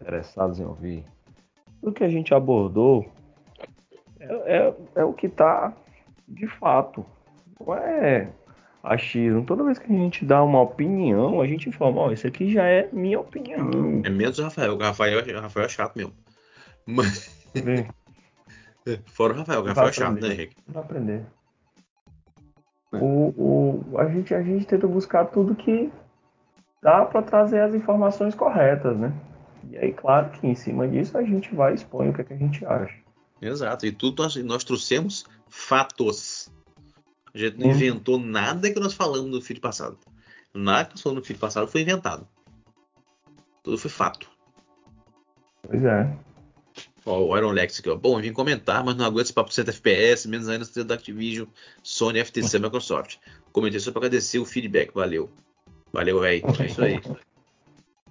Speaker 2: interessados em ouvir, o que a gente abordou é, é, é o que está de fato. Não é achismo. Toda vez que a gente dá uma opinião, a gente informa, ó, oh, isso aqui já é minha opinião.
Speaker 3: É menos o Rafael, o Rafael, o Rafael é chato mesmo. Mas... Fora o Rafael, o Rafael é chato, né, Henrique?
Speaker 2: Vai aprender. O, o, a, gente, a gente tenta buscar tudo que dá para trazer as informações corretas, né? E aí, claro que em cima disso a gente vai expor o que, é que a gente acha.
Speaker 3: Exato, e tudo nós, nós trouxemos fatos. A gente não hum. inventou nada que nós falamos no feed passado. Nada que nós falamos no feed passado foi inventado. Tudo foi fato.
Speaker 2: Pois é.
Speaker 3: Ó, o Iron Lex aqui, ó. Bom, vim comentar, mas não aguento esse papo 100 FPS, menos ainda da Activision, Sony, FTC, Microsoft. Comentei só para agradecer o feedback, valeu. Valeu, velho. É isso aí.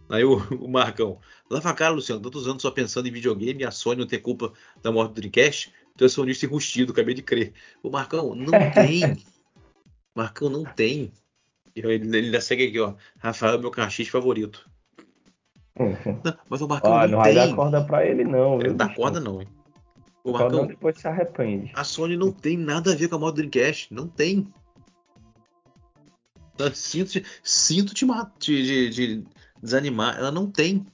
Speaker 3: Aí o, o Marcão. Lava cara, Luciano. Tantos anos só pensando em videogame e a Sony não ter culpa da morte do Dreamcast. Tu é sonista enrustido, acabei de crer. O Marcão, não tem. Marcão, não tem. Ele, ele ainda segue aqui, ó. Rafael, meu cachiste favorito.
Speaker 2: Não, mas o Marcão ah, não, não tem. Não vai dar corda pra ele, não.
Speaker 3: Ele não dá corda, não, hein?
Speaker 2: O Marcão depois se arrepende.
Speaker 3: A Sony não tem nada a ver com a moto Dreamcast. Não tem. Sinto, sinto te, de, de, desanimar. Ela não tem.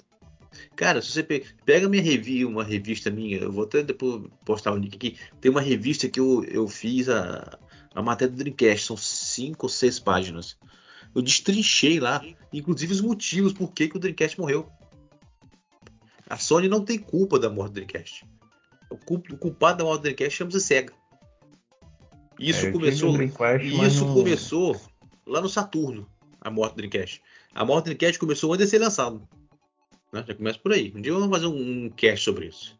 Speaker 3: Cara, se você pega minha revista, uma revista minha, eu vou até depois postar o link aqui. Tem uma revista que eu, eu fiz a, a matéria do Dreamcast, são cinco ou seis páginas. Eu destrinchei lá, inclusive os motivos por que, que o Dreamcast morreu. A Sony não tem culpa da morte do Dreamcast. O culpado da morte do Dreamcast chama-se Sega. Isso é, começou, isso não... começou lá no Saturno, a morte do Dreamcast. A morte do Dreamcast começou antes de ser lançado. Né? Já começa por aí. Um dia vamos fazer um, um cast sobre isso.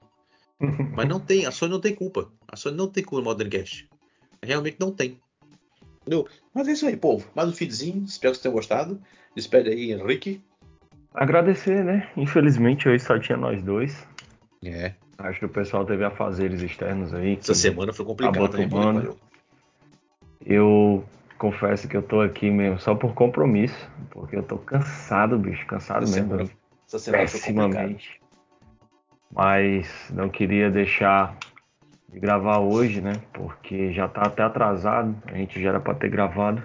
Speaker 3: Mas não tem, a Sony não tem culpa. A Sony não tem culpa da morte do Dreamcast. Realmente não tem. Entendeu? Mas é isso aí, povo. Mais um feedzinho. Espero que vocês tenham gostado. Despede aí, Henrique.
Speaker 2: Agradecer, né? Infelizmente hoje só tinha nós dois.
Speaker 3: É.
Speaker 2: Acho que o pessoal teve afazeres externos aí.
Speaker 3: Essa semana foi complicado. Né?
Speaker 2: Eu confesso que eu tô aqui mesmo só por compromisso, porque eu tô cansado, bicho, cansado essa mesmo. Semana,
Speaker 3: essa semana complicado.
Speaker 2: Mas não queria deixar de gravar hoje, né? Porque já tá até atrasado. A gente já era para ter gravado.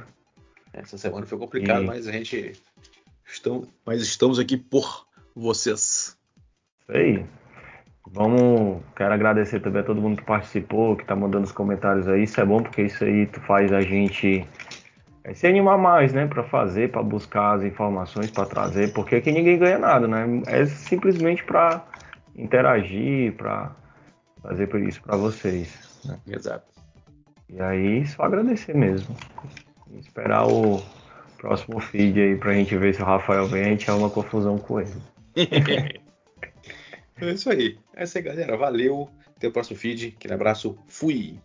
Speaker 3: Essa semana foi complicado, e... mas a gente estamos, mas estamos aqui por vocês.
Speaker 2: Isso aí. Vamos, quero agradecer também a todo mundo que participou, que tá mandando os comentários aí. Isso é bom porque isso aí faz a gente é, se animar mais, né, para fazer, para buscar as informações, para trazer, porque aqui ninguém ganha nada, né? É simplesmente para interagir, para fazer por isso para vocês. Né?
Speaker 3: Exato.
Speaker 2: E aí, só agradecer mesmo. E esperar o próximo feed aí pra gente ver se o Rafael vem, a gente uma confusão com ele.
Speaker 3: é isso aí. É isso aí, galera. Valeu. Até o próximo feed. Aquele abraço. Fui.